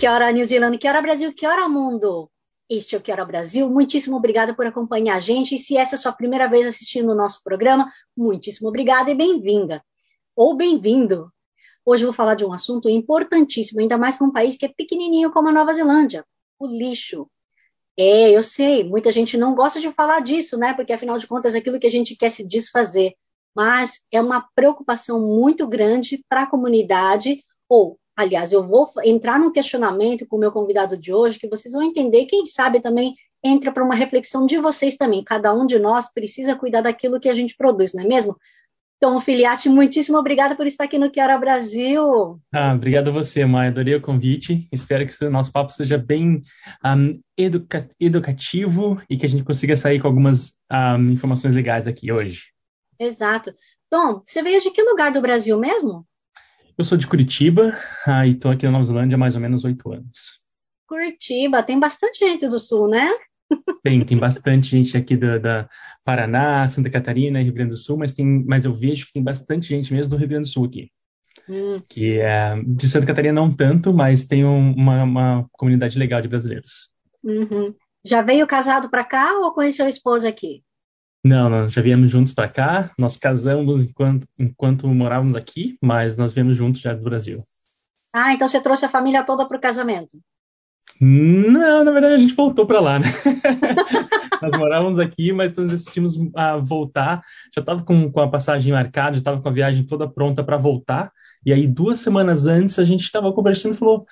Que hora New Zealand, que hora Brasil, que hora mundo. Este é o Que Hora Brasil. Muitíssimo obrigada por acompanhar a gente. E se essa é a sua primeira vez assistindo o nosso programa, muitíssimo obrigada e bem-vinda. Ou bem-vindo. Hoje eu vou falar de um assunto importantíssimo, ainda mais para um país que é pequenininho como a Nova Zelândia, o lixo. É, eu sei, muita gente não gosta de falar disso, né? Porque afinal de contas é aquilo que a gente quer se desfazer. Mas é uma preocupação muito grande para a comunidade, ou Aliás, eu vou entrar no questionamento com o meu convidado de hoje, que vocês vão entender, quem sabe também entra para uma reflexão de vocês também. Cada um de nós precisa cuidar daquilo que a gente produz, não é mesmo? Tom Filiati, muitíssimo obrigada por estar aqui no Quero Brasil. Ah, obrigado a você, Maia. Adorei o convite. Espero que o nosso papo seja bem um, educa educativo e que a gente consiga sair com algumas um, informações legais aqui hoje. Exato. Tom, você veio de que lugar do Brasil mesmo? Eu sou de Curitiba ah, e estou aqui na Nova Zelândia há mais ou menos oito anos. Curitiba, tem bastante gente do Sul, né? Tem, tem bastante gente aqui da, da, Paraná, Santa Catarina, Rio Grande do Sul, mas, tem, mas eu vejo que tem bastante gente mesmo do Rio Grande do Sul aqui. Hum. Que é, de Santa Catarina não tanto, mas tem um, uma, uma comunidade legal de brasileiros. Uhum. Já veio casado para cá ou conheceu a esposa aqui? Não, nós já viemos juntos para cá. Nós casamos enquanto, enquanto morávamos aqui, mas nós viemos juntos já do Brasil. Ah, então você trouxe a família toda para o casamento? Não, na verdade a gente voltou para lá, né? nós morávamos aqui, mas nós decidimos a voltar. Já estava com, com a passagem marcada, já estava com a viagem toda pronta para voltar. E aí, duas semanas antes, a gente estava conversando e falou: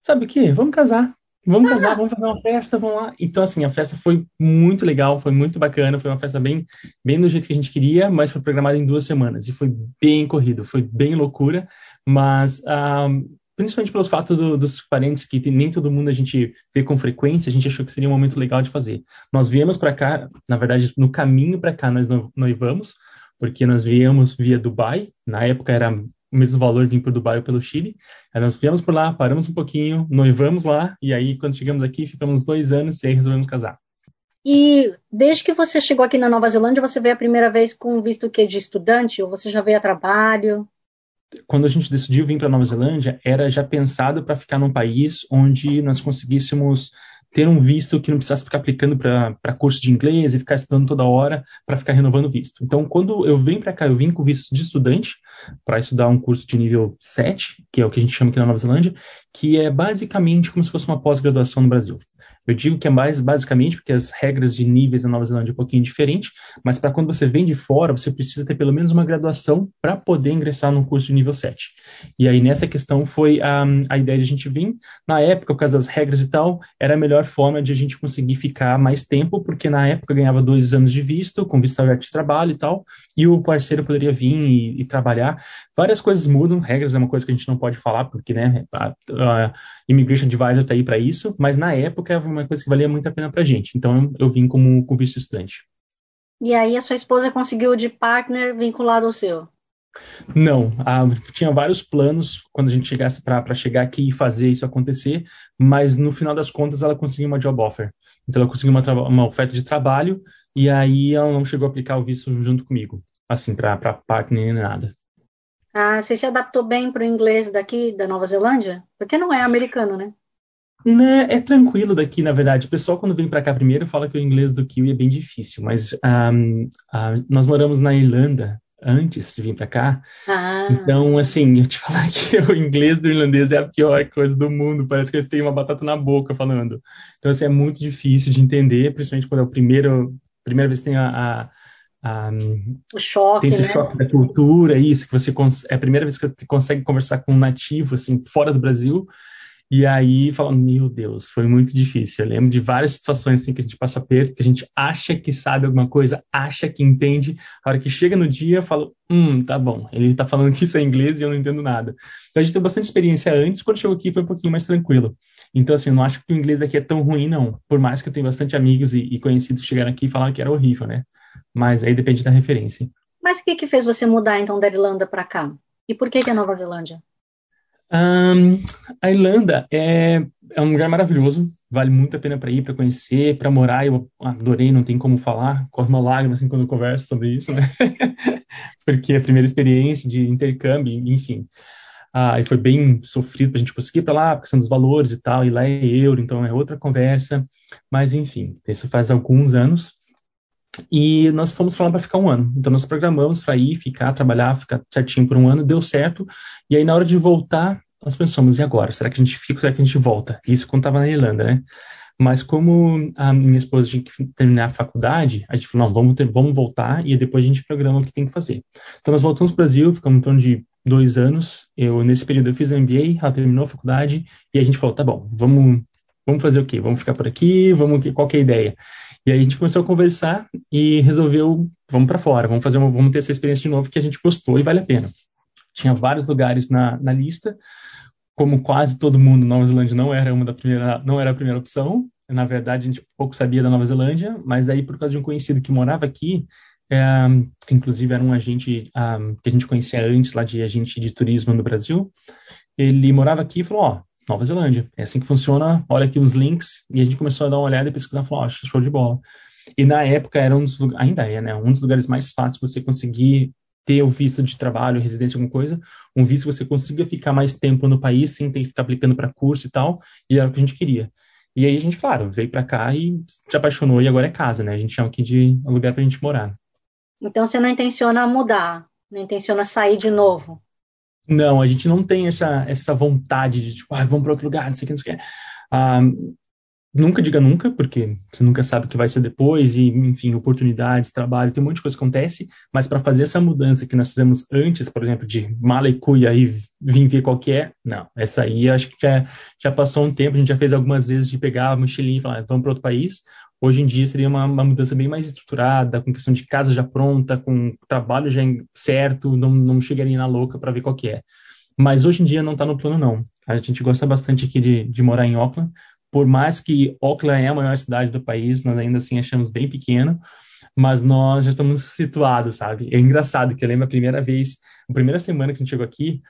Sabe o que? Vamos casar. Vamos casar, vamos fazer uma festa, vamos lá. Então, assim, a festa foi muito legal, foi muito bacana, foi uma festa bem, bem do jeito que a gente queria, mas foi programada em duas semanas e foi bem corrido, foi bem loucura, mas um, ah, principalmente pelos fatos do, dos parentes que tem, nem todo mundo a gente vê com frequência, a gente achou que seria um momento legal de fazer. Nós viemos para cá, na verdade, no caminho para cá nós noivamos, porque nós viemos via Dubai, na época era o mesmo valor vir para o Dubai ou pelo Chile. Aí nós viemos por lá, paramos um pouquinho, noivamos lá, e aí quando chegamos aqui, ficamos dois anos e aí resolvemos casar. E desde que você chegou aqui na Nova Zelândia, você veio a primeira vez com visto que de estudante ou você já veio a trabalho? Quando a gente decidiu vir para Nova Zelândia, era já pensado para ficar num país onde nós conseguíssemos ter um visto que não precisasse ficar aplicando para curso de inglês e ficar estudando toda hora para ficar renovando o visto. Então, quando eu venho para cá, eu vim com visto de estudante para estudar um curso de nível 7, que é o que a gente chama aqui na Nova Zelândia, que é basicamente como se fosse uma pós-graduação no Brasil. Eu digo que é mais basicamente porque as regras de níveis na Nova Zelândia é um pouquinho diferente, mas para quando você vem de fora, você precisa ter pelo menos uma graduação para poder ingressar num curso de nível 7. E aí nessa questão foi a, a ideia de a gente vir. Na época, por causa das regras e tal, era a melhor forma de a gente conseguir ficar mais tempo, porque na época ganhava dois anos de visto, com visto aberto de trabalho e tal, e o parceiro poderia vir e, e trabalhar. Várias coisas mudam, regras é uma coisa que a gente não pode falar, porque né, a, a Immigration Advisor está aí para isso, mas na época uma coisa que valia muito a pena para a gente. Então eu, vim como, como visto estudante. E aí a sua esposa conseguiu de partner vinculado ao seu? Não, ah, tinha vários planos quando a gente chegasse para chegar aqui e fazer isso acontecer, mas no final das contas ela conseguiu uma job offer. Então ela conseguiu uma, uma oferta de trabalho e aí ela não chegou a aplicar o visto junto comigo, assim, para partner nem nada. Ah, você se adaptou bem para o inglês daqui da Nova Zelândia? Porque não é americano, né? Né, é tranquilo daqui, na verdade. O pessoal, quando vem para cá primeiro, fala que o inglês do Kiwi é bem difícil, mas um, uh, nós moramos na Irlanda antes de vir para cá. Ah. Então, assim, eu te falar que o inglês do irlandês é a pior coisa do mundo. Parece que eles têm uma batata na boca falando. Então, assim, é muito difícil de entender, principalmente quando é o primeiro, primeira vez que tem a, a, o choque, tem esse né? choque da cultura, isso, que você é a primeira vez que você consegue conversar com um nativo, assim, fora do Brasil. E aí, falando, meu Deus, foi muito difícil. Eu lembro de várias situações assim que a gente passa perto, que a gente acha que sabe alguma coisa, acha que entende. A hora que chega no dia, eu falo, hum, tá bom, ele tá falando que isso é inglês e eu não entendo nada. Então a gente tem bastante experiência antes, quando chegou aqui foi um pouquinho mais tranquilo. Então, assim, eu não acho que o inglês daqui é tão ruim, não. Por mais que eu tenha bastante amigos e, e conhecidos que chegaram aqui e falaram que era horrível, né? Mas aí depende da referência. Mas o que, que fez você mudar, então, da Irlanda para cá? E por que, que é Nova Zelândia? Um, a Irlanda é, é um lugar maravilhoso, vale muito a pena para ir, para conhecer, para morar. Eu adorei, não tem como falar, corre uma lágrima assim quando eu converso sobre isso, né? Porque é a primeira experiência de intercâmbio, enfim. Ah, e foi bem sofrido para a gente conseguir para lá, por questão dos valores e tal, e lá é euro, então é outra conversa. Mas, enfim, isso faz alguns anos. E nós fomos falar para ficar um ano. Então nós programamos para ir, ficar, trabalhar, ficar certinho por um ano, deu certo. E aí na hora de voltar, nós pensamos, e agora? Será que a gente fica será que a gente volta? Isso quando estava na Irlanda, né? Mas como a minha esposa tinha que terminar a faculdade, a gente falou, não, vamos, ter, vamos voltar e depois a gente programa o que tem que fazer. Então nós voltamos para o Brasil, ficamos em torno de dois anos. Eu, nesse período, eu fiz o MBA, ela terminou a faculdade e a gente falou, tá bom, vamos, vamos fazer o quê? Vamos ficar por aqui? Vamos, qual que é a ideia? E aí a gente começou a conversar e resolveu, vamos para fora, vamos fazer uma, vamos ter essa experiência de novo que a gente gostou e vale a pena. Tinha vários lugares na, na lista, como quase todo mundo, Nova Zelândia não era uma da primeira, não era a primeira opção. Na verdade, a gente pouco sabia da Nova Zelândia, mas aí por causa de um conhecido que morava aqui, é, inclusive era um agente um, que a gente conhecia antes lá de agente de turismo no Brasil. Ele morava aqui e falou: ó, Nova Zelândia. É assim que funciona. Olha aqui os links. E a gente começou a dar uma olhada e pesquisar falou, show de bola. E na época era um dos ainda é, né? Um dos lugares mais fáceis você conseguir ter o visto de trabalho, residência, alguma coisa, um visto que você consiga ficar mais tempo no país sem ter que ficar aplicando para curso e tal, e era o que a gente queria. E aí a gente, claro, veio para cá e se apaixonou e agora é casa, né? A gente chama aqui de lugar para a gente morar. Então você não intenciona mudar, não intenciona sair de novo? Não, a gente não tem essa, essa vontade de, tipo, ah, vamos para outro lugar, não sei o que, não sei o que. Ah, nunca diga nunca, porque você nunca sabe o que vai ser depois, e, enfim, oportunidades, trabalho, tem um monte de coisa que acontece, mas para fazer essa mudança que nós fizemos antes, por exemplo, de mala e cuia e vir ver qual que é, não, essa aí acho que já, já passou um tempo, a gente já fez algumas vezes de pegar a mochilinha e falar, ah, vamos para outro país, Hoje em dia seria uma, uma, mudança bem mais estruturada, com questão de casa já pronta, com trabalho já certo, não, não chegaria na louca para ver qual que é. Mas hoje em dia não está no plano, não. A gente gosta bastante aqui de, de morar em Auckland, por mais que Auckland é a maior cidade do país, nós ainda assim achamos bem pequeno, mas nós já estamos situados, sabe? É engraçado que eu lembro a primeira vez, a primeira semana que a gente chegou aqui,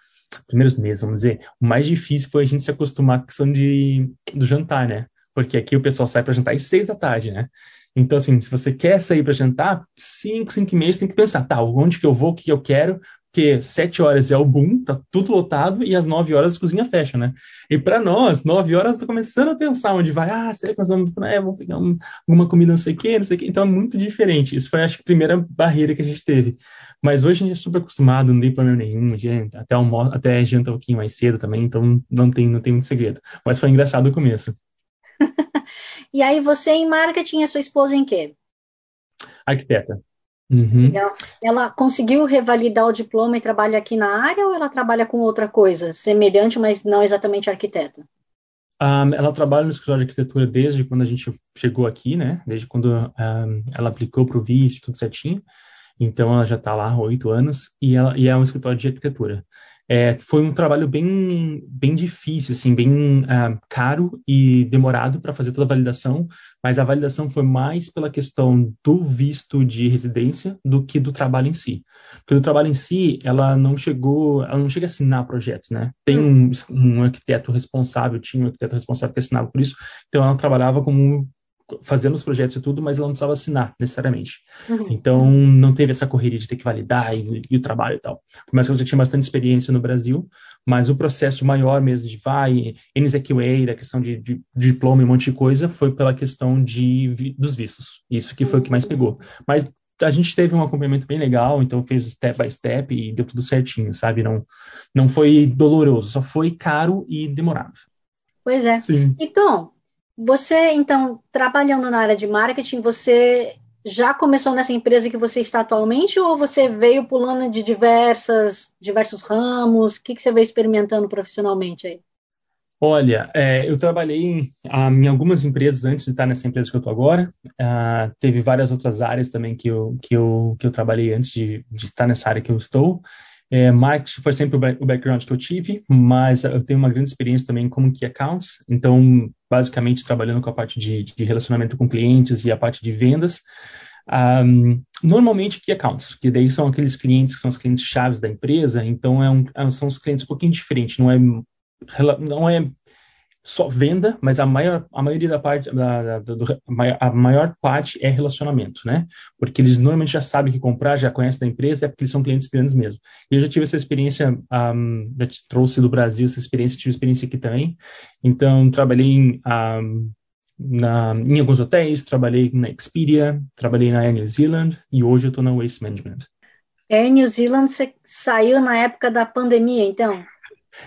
primeiros meses, vamos dizer, o mais difícil foi a gente se acostumar com a questão de, do jantar, né? porque aqui o pessoal sai para jantar às seis da tarde, né? Então, assim, se você quer sair para jantar, cinco, cinco você tem que pensar, tá, onde que eu vou, o que eu quero, porque sete horas é o boom, tá tudo lotado, e às nove horas a cozinha fecha, né? E para nós, nove horas, tá começando a pensar onde vai, ah, será que nós vamos, é, vamos pegar um, alguma comida não sei o quê, não sei o quê. Então é muito diferente. Isso foi, acho que, a primeira barreira que a gente teve. Mas hoje a gente é super acostumado, não tem problema nenhum, gente, até, até janta um pouquinho mais cedo também, então não tem, não tem muito segredo. Mas foi engraçado o começo. e aí você em marketing, a sua esposa em quê? Arquiteta. Uhum. Ela conseguiu revalidar o diploma e trabalha aqui na área ou ela trabalha com outra coisa, semelhante, mas não exatamente arquiteta? Um, ela trabalha no escritório de arquitetura desde quando a gente chegou aqui, né? Desde quando um, ela aplicou para o visto, tudo certinho. Então ela já está lá há oito anos e, ela, e é um escritório de arquitetura. É, foi um trabalho bem, bem difícil, assim, bem uh, caro e demorado para fazer toda a validação, mas a validação foi mais pela questão do visto de residência do que do trabalho em si. Porque do trabalho em si, ela não chegou, ela não chega a assinar projetos, né? Tem hum. um, um arquiteto responsável, tinha um arquiteto responsável que assinava por isso, então ela trabalhava como fazendo os projetos e tudo, mas ela não precisava assinar necessariamente. Uhum. Então, não teve essa correria de ter que validar e, e o trabalho e tal. Mas eu já tinha bastante experiência no Brasil, mas o processo maior mesmo de vai, NZQA, da questão de, de, de, diploma e um monte de coisa, foi pela questão de, dos vistos. Isso que foi o que mais pegou. Mas a gente teve um acompanhamento bem legal, então fez step by step e deu tudo certinho, sabe? Não, não foi doloroso, só foi caro e demorado. Pois é. Sim. Então, você, então, trabalhando na área de marketing, você já começou nessa empresa que você está atualmente ou você veio pulando de diversas, diversos ramos? O que, que você veio experimentando profissionalmente aí? Olha, é, eu trabalhei em, em, algumas empresas antes de estar nessa empresa que eu estou agora. Uh, teve várias outras áreas também que eu, que eu, que eu trabalhei antes de, de estar nessa área que eu estou. É, marketing foi sempre o, background que eu tive, mas eu tenho uma grande experiência também como key accounts. Então, basicamente, trabalhando com a parte de, de relacionamento com clientes e a parte de vendas. Um, normalmente key accounts, que daí são aqueles clientes que são os clientes chaves da empresa, então é um, são os clientes um pouquinho diferentes, não é não é só venda, mas a maior a maioria da parte da, da do, a maior parte é relacionamento, né? Porque eles normalmente já sabem que comprar, já conhecem da empresa, é porque eles são clientes grandes mesmo. E eu já tive essa experiência, um, já te trouxe do Brasil essa experiência, tive experiência aqui também. Então trabalhei em um, na, em alguns hotéis, trabalhei na Expedia, trabalhei na Air New Zealand e hoje eu estou na Waste Management. Air New Zealand você saiu na época da pandemia, então?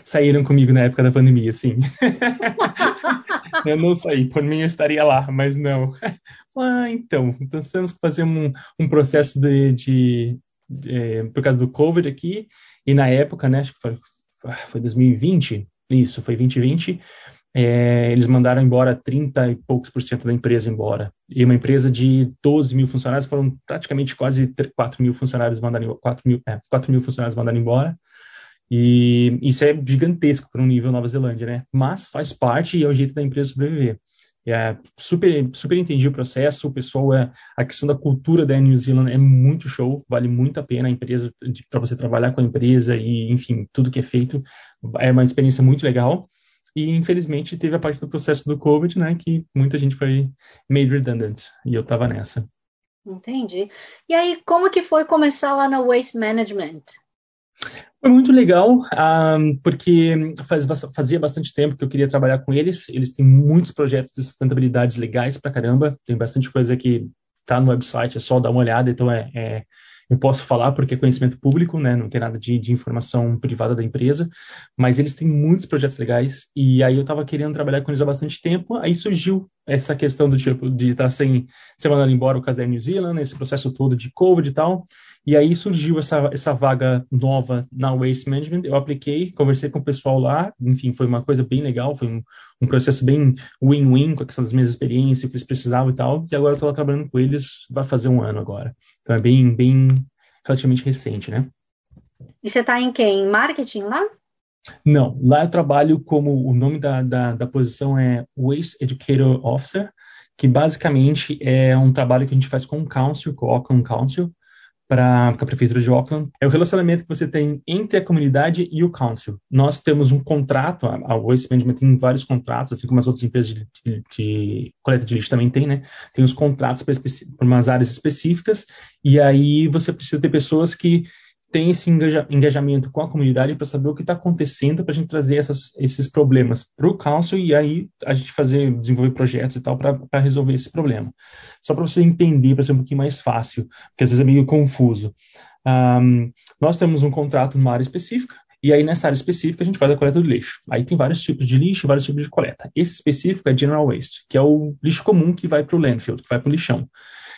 Saíram comigo na época da pandemia, sim. eu não saí, por mim eu estaria lá, mas não. ah, então, então temos que fazer um, um processo de, de, de é, por causa do Covid aqui, e na época, né, acho que foi, foi 2020, isso, foi 2020, é, eles mandaram embora 30 e poucos por cento da empresa embora. E uma empresa de 12 mil funcionários, foram praticamente quase 4 mil funcionários mandaram 4 mil, é, 4 mil funcionários mandaram embora. E isso é gigantesco para um nível Nova Zelândia, né? Mas faz parte e é o jeito da empresa sobreviver. É, super, super entendi o processo, o pessoal é, a questão da cultura da New Zealand é muito show, vale muito a pena a empresa, para você trabalhar com a empresa e, enfim, tudo que é feito, é uma experiência muito legal. E infelizmente teve a parte do processo do COVID, né, que muita gente foi made redundant, e eu estava nessa. Entendi. E aí, como que foi começar lá no Waste Management? Foi muito legal, um, porque faz, fazia bastante tempo que eu queria trabalhar com eles. Eles têm muitos projetos de sustentabilidade legais pra caramba. Tem bastante coisa que tá no website, é só dar uma olhada. Então, é, é eu posso falar porque é conhecimento público, né? Não tem nada de, de informação privada da empresa, mas eles têm muitos projetos legais e aí eu estava querendo trabalhar com eles há bastante tempo. Aí surgiu essa questão do tipo de estar tá sem ser mandado embora o caso da New Zealand, esse processo todo de COVID e tal. E aí surgiu essa, essa vaga nova na Waste Management. Eu apliquei, conversei com o pessoal lá, enfim, foi uma coisa bem legal, foi um, um processo bem win-win com a questão das minhas experiências, o que eles precisavam e tal. E agora eu estou lá trabalhando com eles, vai fazer um ano agora. Então é bem, bem relativamente recente, né? E você está em quem? Em marketing lá? Não, lá eu trabalho como o nome da, da, da posição é Waste Educator Officer, que basicamente é um trabalho que a gente faz com o Council, com o Council, para a Prefeitura de Auckland, é o relacionamento que você tem entre a comunidade e o Council. Nós temos um contrato, a Waste Management tem vários contratos, assim como as outras empresas de, de, de coleta de lixo também tem, né? Tem os contratos para umas áreas específicas, e aí você precisa ter pessoas que tem esse engajamento com a comunidade para saber o que está acontecendo para a gente trazer essas, esses problemas para o council e aí a gente fazer desenvolver projetos e tal para resolver esse problema. Só para você entender, para ser um pouquinho mais fácil, porque às vezes é meio confuso. Um, nós temos um contrato numa área específica e aí nessa área específica a gente faz a coleta do lixo. Aí tem vários tipos de lixo, vários tipos de coleta. Esse específico é general waste, que é o lixo comum que vai para o landfill, que vai para o lixão.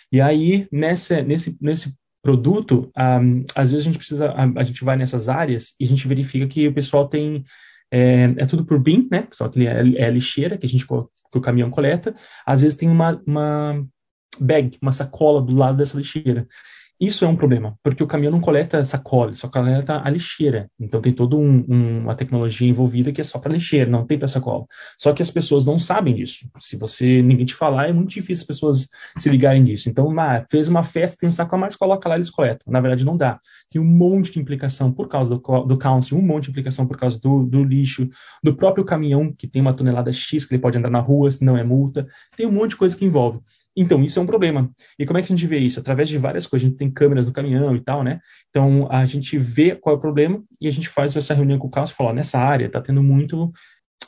E aí, nessa, nesse, nesse produto, um, às vezes a gente precisa, a, a, gente vai nessas áreas e a gente verifica que o pessoal tem, é, é tudo por BIM, né? Só que é, é lixeira que a gente que o caminhão coleta. Às vezes tem uma, uma bag, uma sacola do lado dessa lixeira. Isso é um problema, porque o caminhão não coleta sacola, só coleta a lixeira. Então tem toda um, um, uma tecnologia envolvida que é só para lixeira, não tem para sacola. Só que as pessoas não sabem disso. Se você ninguém te falar, é muito difícil as pessoas se ligarem disso. Então, ah, fez uma festa, tem um saco a mais, coloca lá, eles coletam. Na verdade, não dá. Tem um monte de implicação por causa do, do council, um monte de implicação por causa do, do lixo, do próprio caminhão, que tem uma tonelada X que ele pode andar na rua, se não é multa. Tem um monte de coisa que envolve. Então, isso é um problema. E como é que a gente vê isso? Através de várias coisas. A gente tem câmeras no caminhão e tal, né? Então, a gente vê qual é o problema e a gente faz essa reunião com o caso e fala, nessa área está tendo muito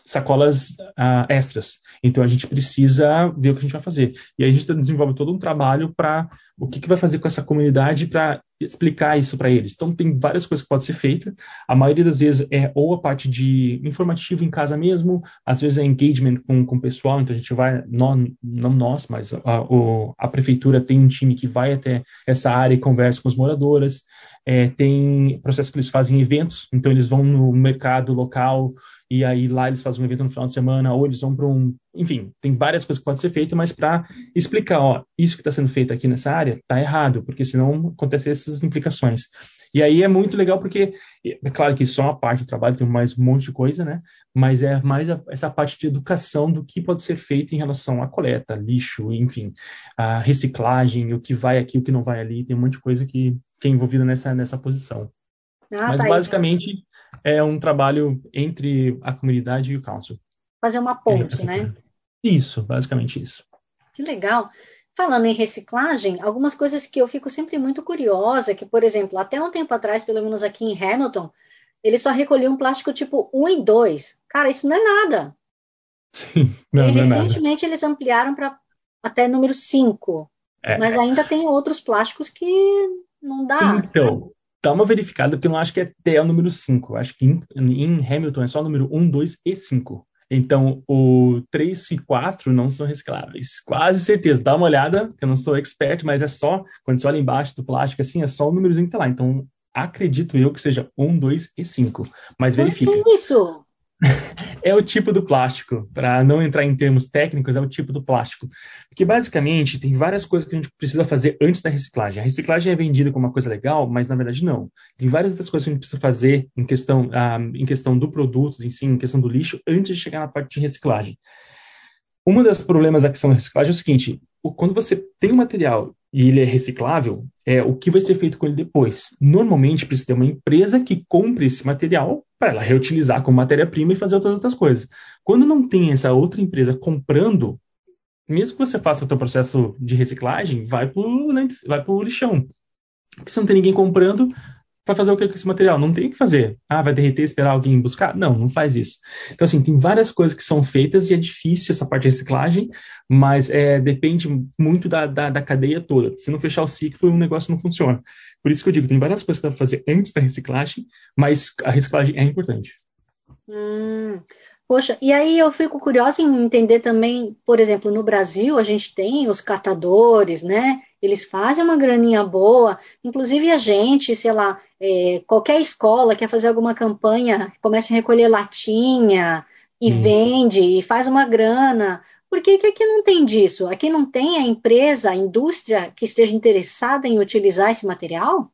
sacolas uh, extras. Então, a gente precisa ver o que a gente vai fazer. E aí a gente desenvolve todo um trabalho para o que, que vai fazer com essa comunidade para explicar isso para eles. Então, tem várias coisas que podem ser feitas. A maioria das vezes é ou a parte de informativo em casa mesmo, às vezes é engagement com, com o pessoal, então a gente vai, não, não nós, mas a, o, a prefeitura tem um time que vai até essa área e conversa com os moradores. É, tem processo que eles fazem eventos, então eles vão no mercado local, e aí lá eles fazem um evento no final de semana, ou eles vão para um. Enfim, tem várias coisas que podem ser feitas, mas para explicar, ó, isso que está sendo feito aqui nessa área está errado, porque senão acontecem essas implicações. E aí é muito legal porque, é claro que só uma parte do trabalho, tem mais um monte de coisa, né? Mas é mais a, essa parte de educação do que pode ser feito em relação à coleta, lixo, enfim, a reciclagem, o que vai aqui, o que não vai ali, tem um monte de coisa que, que é envolvida nessa, nessa posição. Ah, Mas tá basicamente aí. é um trabalho entre a comunidade e o council. Fazer uma ponte, é, né? Isso, basicamente isso. Que legal. Falando em reciclagem, algumas coisas que eu fico sempre muito curiosa, que, por exemplo, até um tempo atrás, pelo menos aqui em Hamilton, eles só recolhiam plástico tipo 1 e 2. Cara, isso não é nada. Sim, não, e não é recentemente nada. eles ampliaram para até número 5. É. Mas ainda tem outros plásticos que não dá. Então, dá uma verificada, porque eu não acho que é até o número 5. Acho que em, em, Hamilton é só o número 1, 2 e 5. Então, o 3 e 4 não são recicláveis. Quase certeza. Dá uma olhada, que eu não sou expert, mas é só, quando você olha embaixo do plástico, assim, é só o númerozinho que tá lá. Então, acredito eu que seja 1, 2 e 5. Mas verifica. Que isso? é o tipo do plástico, para não entrar em termos técnicos, é o tipo do plástico. Porque basicamente tem várias coisas que a gente precisa fazer antes da reciclagem. A reciclagem é vendida como uma coisa legal, mas na verdade não. Tem várias das coisas que a gente precisa fazer em questão, ah, em questão do produto, em si, em questão do lixo, antes de chegar na parte de reciclagem. Um dos problemas da questão da reciclagem é o seguinte: quando você tem um material e ele é reciclável, é o que vai ser feito com ele depois. Normalmente precisa ter uma empresa que compre esse material para ela reutilizar como matéria-prima e fazer outras outras coisas. Quando não tem essa outra empresa comprando, mesmo que você faça o seu processo de reciclagem, vai para o vai lixão. Porque se não tem ninguém comprando, vai fazer o que com esse material? Não tem o que fazer. Ah, vai derreter, esperar alguém buscar? Não, não faz isso. Então, assim, tem várias coisas que são feitas e é difícil essa parte de reciclagem, mas é, depende muito da, da, da cadeia toda. Se não fechar o ciclo, o negócio não funciona. Por isso que eu digo, tem várias coisas que dá para fazer antes da reciclagem, mas a reciclagem é importante. Hum, poxa, e aí eu fico curiosa em entender também, por exemplo, no Brasil a gente tem os catadores, né? Eles fazem uma graninha boa, inclusive a gente, sei lá, é, qualquer escola quer fazer alguma campanha, começa a recolher latinha e hum. vende e faz uma grana. Por que, que aqui não tem disso? Aqui não tem a empresa, a indústria que esteja interessada em utilizar esse material?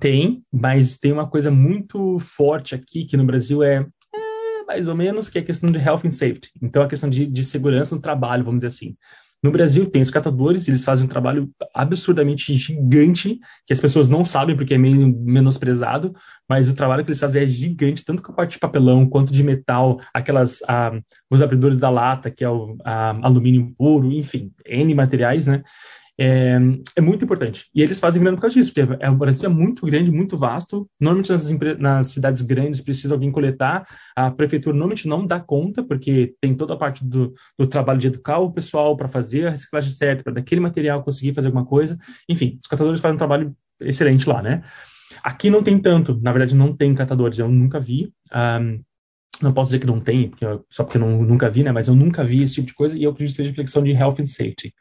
Tem, mas tem uma coisa muito forte aqui que no Brasil é, é mais ou menos que é a questão de health and safety. Então a questão de, de segurança no trabalho, vamos dizer assim. No Brasil tem os catadores, eles fazem um trabalho absurdamente gigante, que as pessoas não sabem porque é meio menosprezado, mas o trabalho que eles fazem é gigante, tanto com a parte de papelão quanto de metal, aquelas, ah, os abridores da lata, que é o ah, alumínio puro, enfim, N materiais, né? É, é, muito importante. E eles fazem grana por causa disso, porque é, o Brasil é muito grande, muito vasto. Normalmente nas, nas, cidades grandes precisa alguém coletar. A prefeitura normalmente não dá conta, porque tem toda a parte do, do trabalho de educar o pessoal para fazer a reciclagem certa, para daquele material conseguir fazer alguma coisa. Enfim, os catadores fazem um trabalho excelente lá, né? Aqui não tem tanto, na verdade não tem catadores, eu nunca vi. Um, não posso dizer que não tem, porque só porque eu nunca vi, né? Mas eu nunca vi esse tipo de coisa e eu acredito que seja reflexão de health and safety.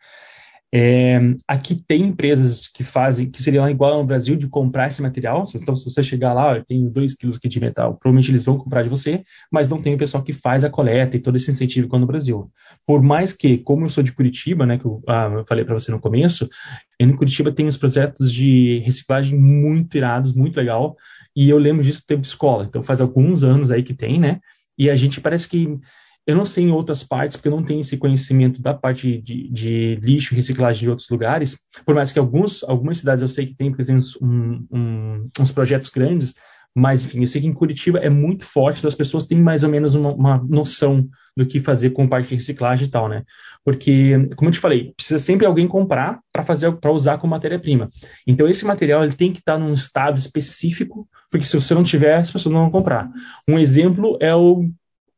É, aqui tem empresas que fazem, que seriam igual no Brasil, de comprar esse material. Então, se você chegar lá, eu tenho 2 quilos aqui de metal, provavelmente eles vão comprar de você, mas não tem o pessoal que faz a coleta e todo esse incentivo igual no Brasil. Por mais que, como eu sou de Curitiba, né, que eu, ah, eu falei para você no começo, em Curitiba tem os projetos de reciclagem muito irados, muito legal, e eu lembro disso do tempo de escola. Então, faz alguns anos aí que tem, né? E a gente parece que eu não sei em outras partes, porque eu não tenho esse conhecimento da parte de, de lixo e reciclagem de outros lugares, por mais que alguns, algumas cidades eu sei que tem, porque tem uns, um, um, uns projetos grandes, mas, enfim, eu sei que em Curitiba é muito forte, então as pessoas têm mais ou menos uma, uma noção do que fazer com parte de reciclagem e tal, né? Porque, como eu te falei, precisa sempre alguém comprar para fazer para usar como matéria-prima. Então esse material ele tem que estar num estado específico, porque se você não tiver, as pessoas não vão comprar. Um exemplo é o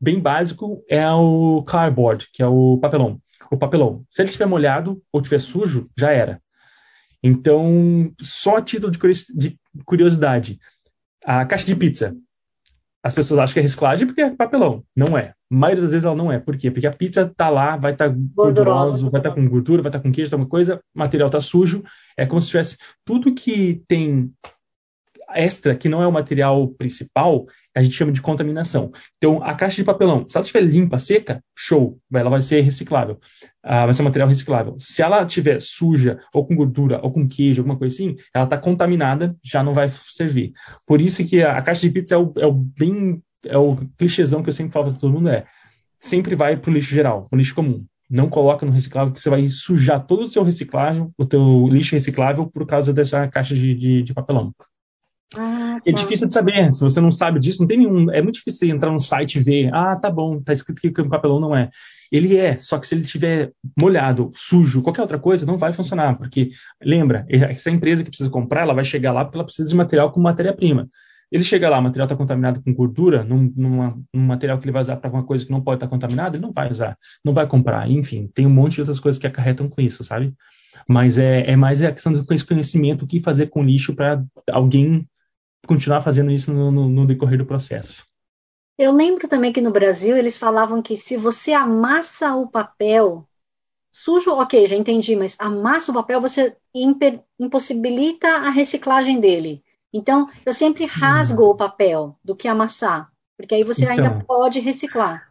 bem básico é o cardboard, que é o papelão. O papelão. Se ele estiver molhado ou estiver sujo, já era. Então, só a título de curiosidade, a caixa de pizza, as pessoas acham que é reciclagem porque é papelão. Não é. A maioria das vezes ela não é. Por quê? Porque a pizza tá lá, vai estar tá gordurosa, vai estar tá com gordura, vai estar tá com queijo, alguma coisa, o material tá sujo. É como se tivesse tudo que tem extra, que não é o material principal, a gente chama de contaminação. Então, a caixa de papelão, se ela estiver limpa, seca, show, ela vai ser reciclável, uh, vai ser material reciclável. Se ela estiver suja, ou com gordura, ou com queijo, alguma coisa assim, ela está contaminada, já não vai servir. Por isso que a, a caixa de pizza é o, é o, bem, é o clichêzão que eu sempre falo para todo mundo, é, sempre vai para o lixo geral, o lixo comum. Não coloca no reciclável, porque você vai sujar todo o seu reciclável, o teu lixo reciclável, por causa dessa caixa de, de, de papelão. Ah, é tá. É difícil de saber. Se você não sabe disso, não tem nenhum. É muito difícil entrar no site e ver. Ah, tá bom, tá escrito que o papelão não é. Ele é, só que se ele tiver molhado, sujo, qualquer outra coisa, não vai funcionar. Porque, lembra, essa empresa que precisa comprar, ela vai chegar lá porque ela precisa de material com matéria-prima. Ele chega lá, o material está contaminado com gordura, num, numa, num material que ele vai usar para alguma coisa que não pode estar tá contaminado, ele não vai usar, não vai comprar. Enfim, tem um monte de outras coisas que acarretam com isso, sabe? Mas é, é mais a questão do conhecimento, o que fazer com lixo para alguém continuar fazendo isso no, no, no decorrer do processo. Eu lembro também que no Brasil eles falavam que se você amassa o papel sujo, ok, já entendi, mas amassa o papel, você impossibilita a reciclagem dele. Então, eu sempre rasgo hum. o papel do que amassar, porque aí você então, ainda pode reciclar.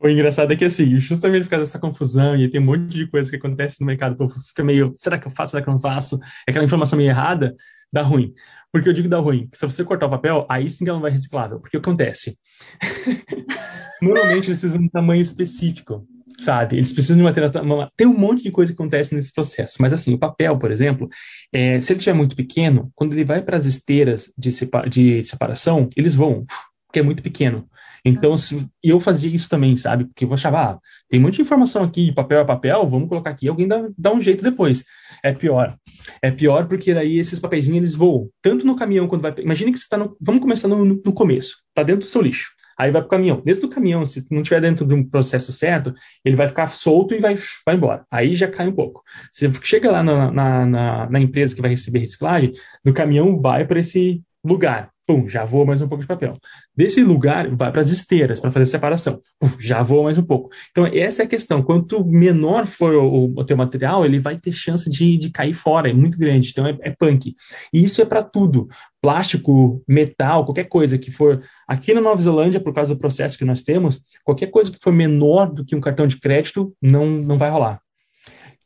O engraçado é que, assim, justamente por causa dessa confusão e tem um monte de coisa que acontece no mercado, o povo fica meio, será que eu faço, será que eu não faço? É aquela informação meio errada, dá ruim. Porque eu digo dá ruim, se você cortar o papel, aí sim que ela não vai reciclável. Porque acontece? Normalmente eles precisam de um tamanho específico, sabe? Eles precisam de material. Tem um monte de coisa que acontece nesse processo. Mas assim, o papel, por exemplo, é, se ele estiver muito pequeno, quando ele vai para as esteiras de, de separação, eles vão, porque é muito pequeno. Então, se, eu fazia isso também, sabe? Porque eu achava, ah, tem muita informação aqui, papel é papel, vamos colocar aqui, alguém dá, dá um jeito depois. É pior. É pior porque daí esses papeizinhos eles voam. Tanto no caminhão, quando vai. Imagina que você está no. Vamos começar no, no começo. Está dentro do seu lixo. Aí vai para o caminhão. Dentro do caminhão, se não estiver dentro de um processo certo, ele vai ficar solto e vai, vai embora. Aí já cai um pouco. Você chega lá na, na, na, na empresa que vai receber reciclagem, do caminhão vai para esse lugar pum, já voa mais um pouco de papel. Desse lugar, vai para as esteiras para fazer a separação, pum, já voa mais um pouco. Então, essa é a questão. Quanto menor for o, o teu material, ele vai ter chance de, de cair fora, é muito grande. Então, é, é punk. E isso é para tudo. Plástico, metal, qualquer coisa que for. Aqui na Nova Zelândia, por causa do processo que nós temos, qualquer coisa que for menor do que um cartão de crédito, não, não vai rolar.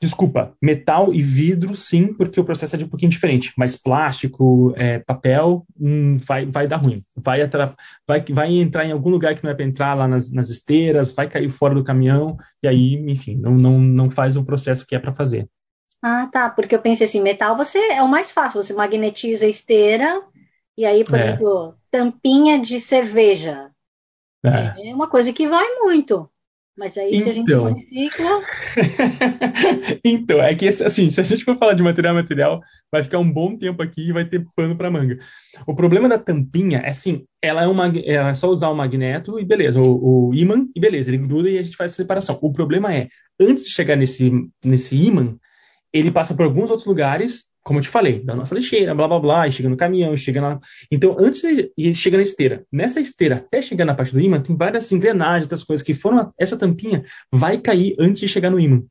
Desculpa, metal e vidro, sim, porque o processo é de um pouquinho diferente. Mas plástico, é, papel, hum, vai, vai dar ruim. Vai, vai, vai entrar em algum lugar que não é para entrar lá nas, nas esteiras, vai cair fora do caminhão, e aí, enfim, não, não, não faz o processo que é para fazer. Ah, tá. Porque eu pensei assim, metal você é o mais fácil, você magnetiza a esteira, e aí, por é. exemplo, tampinha de cerveja. É. é uma coisa que vai muito. Mas aí, se a gente então. recicla. então, é que assim, se a gente for falar de material material, vai ficar um bom tempo aqui e vai ter pano para manga. O problema da tampinha é assim: ela é, uma, é só usar o magneto e beleza, o, o imã e beleza, ele gruda e a gente faz a separação. O problema é, antes de chegar nesse, nesse imã, ele passa por alguns outros lugares como eu te falei, da nossa lixeira, blá blá blá, chega no caminhão, chega na. Então, antes de chegar na esteira, nessa esteira até chegar na parte do imã, tem várias engrenagens, outras coisas que foram. Essa tampinha vai cair antes de chegar no imã.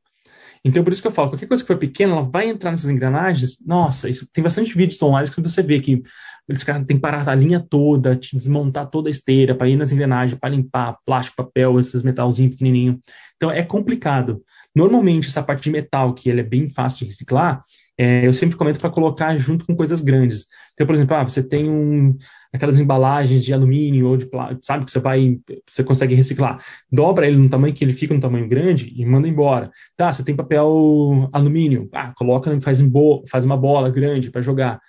Então, por isso que eu falo, qualquer coisa que for pequena, ela vai entrar nessas engrenagens. Nossa, isso, tem bastante vídeos online que você vê que eles caras têm que parar a linha toda, desmontar toda a esteira para ir nas engrenagens, para limpar plástico, papel, esses metalzinhos pequenininho. Então, é complicado. Normalmente, essa parte de metal, que ele é bem fácil de reciclar, é, eu sempre comento para colocar junto com coisas grandes. Então, por exemplo, ah, você tem um, aquelas embalagens de alumínio ou de plástico, sabe, que você vai, você consegue reciclar. Dobra ele no tamanho que ele fica no tamanho grande e manda embora. Tá, você tem papel alumínio, ah, coloca, faz, um bo faz uma bola grande para jogar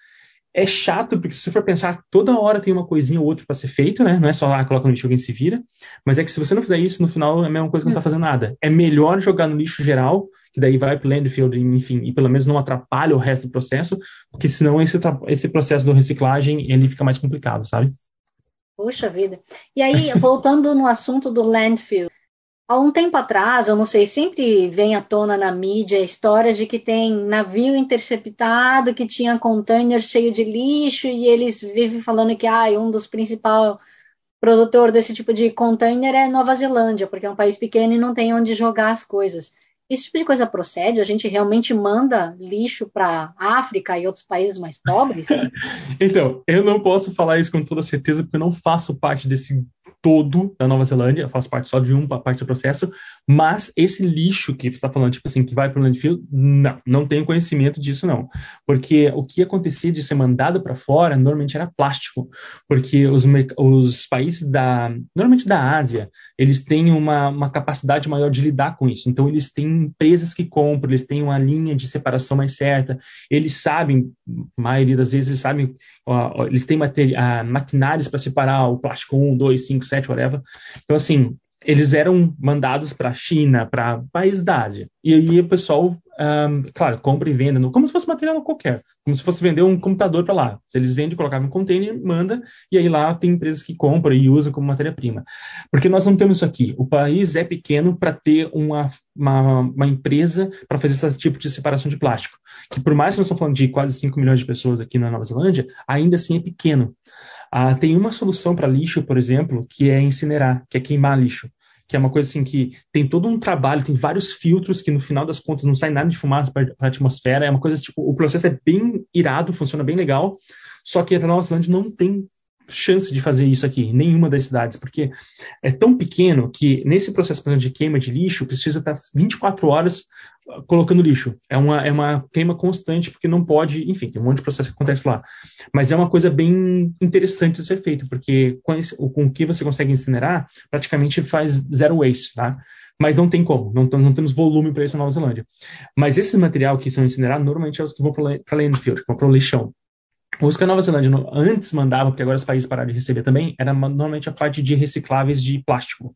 é chato, porque se você for pensar, toda hora tem uma coisinha ou outra para ser feito, né? Não é só ah, coloca no lixo e alguém se vira. Mas é que se você não fizer isso, no final é a mesma coisa que não tá fazendo nada. É melhor jogar no lixo geral, que daí vai pro landfill, enfim, e pelo menos não atrapalha o resto do processo, porque senão esse, esse processo do reciclagem, ele fica mais complicado, sabe? Poxa vida. E aí, voltando no assunto do landfill, Há um tempo atrás, eu não sei, sempre vem à tona na mídia histórias de que tem navio interceptado que tinha container cheio de lixo e eles vivem falando que ah, um dos principais produtor desse tipo de container é Nova Zelândia, porque é um país pequeno e não tem onde jogar as coisas. Esse tipo de coisa procede? A gente realmente manda lixo para África e outros países mais pobres? então, eu não posso falar isso com toda certeza porque eu não faço parte desse todo da Nova Zelândia, eu faço parte só de uma parte do processo, mas esse lixo que você está falando, tipo assim, que vai para o landfill, não, não tenho conhecimento disso não, porque o que acontecia de ser mandado para fora, normalmente era plástico, porque os, os países da, normalmente da Ásia, eles têm uma, uma capacidade maior de lidar com isso, então eles têm empresas que compram, eles têm uma linha de separação mais certa, eles sabem, a maioria das vezes eles sabem, ó, eles têm maquinários para separar o plástico 1, 2, 5, 7, whatever. Então, assim, eles eram mandados para a China, para países da Ásia. E aí o pessoal, um, claro, compra e vende, como se fosse material qualquer, como se fosse vender um computador para lá. Eles vendem, colocam um container, manda, e aí lá tem empresas que compram e usam como matéria-prima. Porque nós não temos isso aqui. O país é pequeno para ter uma, uma, uma empresa para fazer esse tipo de separação de plástico. Que por mais que nós estamos falando de quase 5 milhões de pessoas aqui na Nova Zelândia, ainda assim é pequeno. Ah, tem uma solução para lixo, por exemplo, que é incinerar, que é queimar lixo. Que é uma coisa assim que tem todo um trabalho, tem vários filtros que no final das contas não sai nada de fumaça para a atmosfera. É uma coisa tipo, o processo é bem irado, funciona bem legal. Só que a Nova Zelândia não tem chance de fazer isso aqui, nenhuma das cidades, porque é tão pequeno que nesse processo de queima de lixo precisa estar 24 horas ah, colocando lixo. É uma, é uma queima constante, porque não pode, enfim, tem um monte de processo que acontece lá. Mas é uma coisa bem interessante de ser feito, porque com, esse, com o que você consegue incinerar, praticamente faz zero waste, tá? Mas não tem como, não, não temos volume para isso na Nova Zelândia. Mas esse material que são incinerados, normalmente é os que vão para landfill, que vão para o lixão. Os que a Nova Zelândia antes mandava, porque agora os países pararam de receber também, era normalmente a parte de recicláveis de plástico.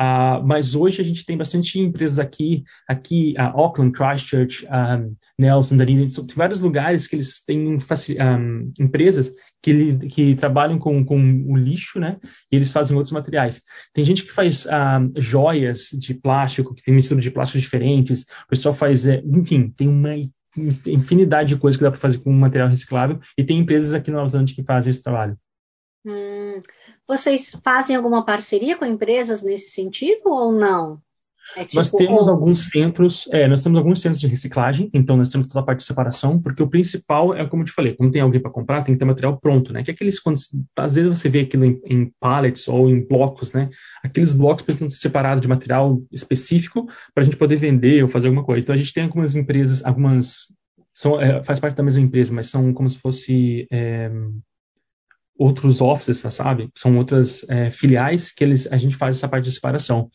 Uh, mas hoje a gente tem bastante empresas aqui, aqui uh, Auckland, Christchurch, um, Nelson, Dunedin, tem vários lugares que eles têm um, empresas que, que trabalham com, com o lixo, né? E eles fazem outros materiais. Tem gente que faz uh, joias de plástico, que tem mistura de plásticos diferentes. O pessoal faz, é, enfim, tem uma infinidade de coisas que dá para fazer com material reciclável e tem empresas aqui no Nova Zelândia que fazem esse trabalho. Hum, vocês fazem alguma parceria com empresas nesse sentido ou não? É tipo... Nós temos alguns centros, é, nós temos alguns centros de reciclagem, então nós temos toda a parte de separação, porque o principal é como eu te falei, como tem alguém para comprar, tem que ter material pronto, né? Que é aqueles quando às vezes você vê aquilo em, em pallets ou em blocos, né? Aqueles blocos precisam ser separados de material específico para a gente poder vender ou fazer alguma coisa. Então a gente tem algumas empresas, algumas são, é, faz parte da mesma empresa, mas são como se fosse é, outros offices, sabe? São outras é, filiais que eles, a gente faz essa parte de separação.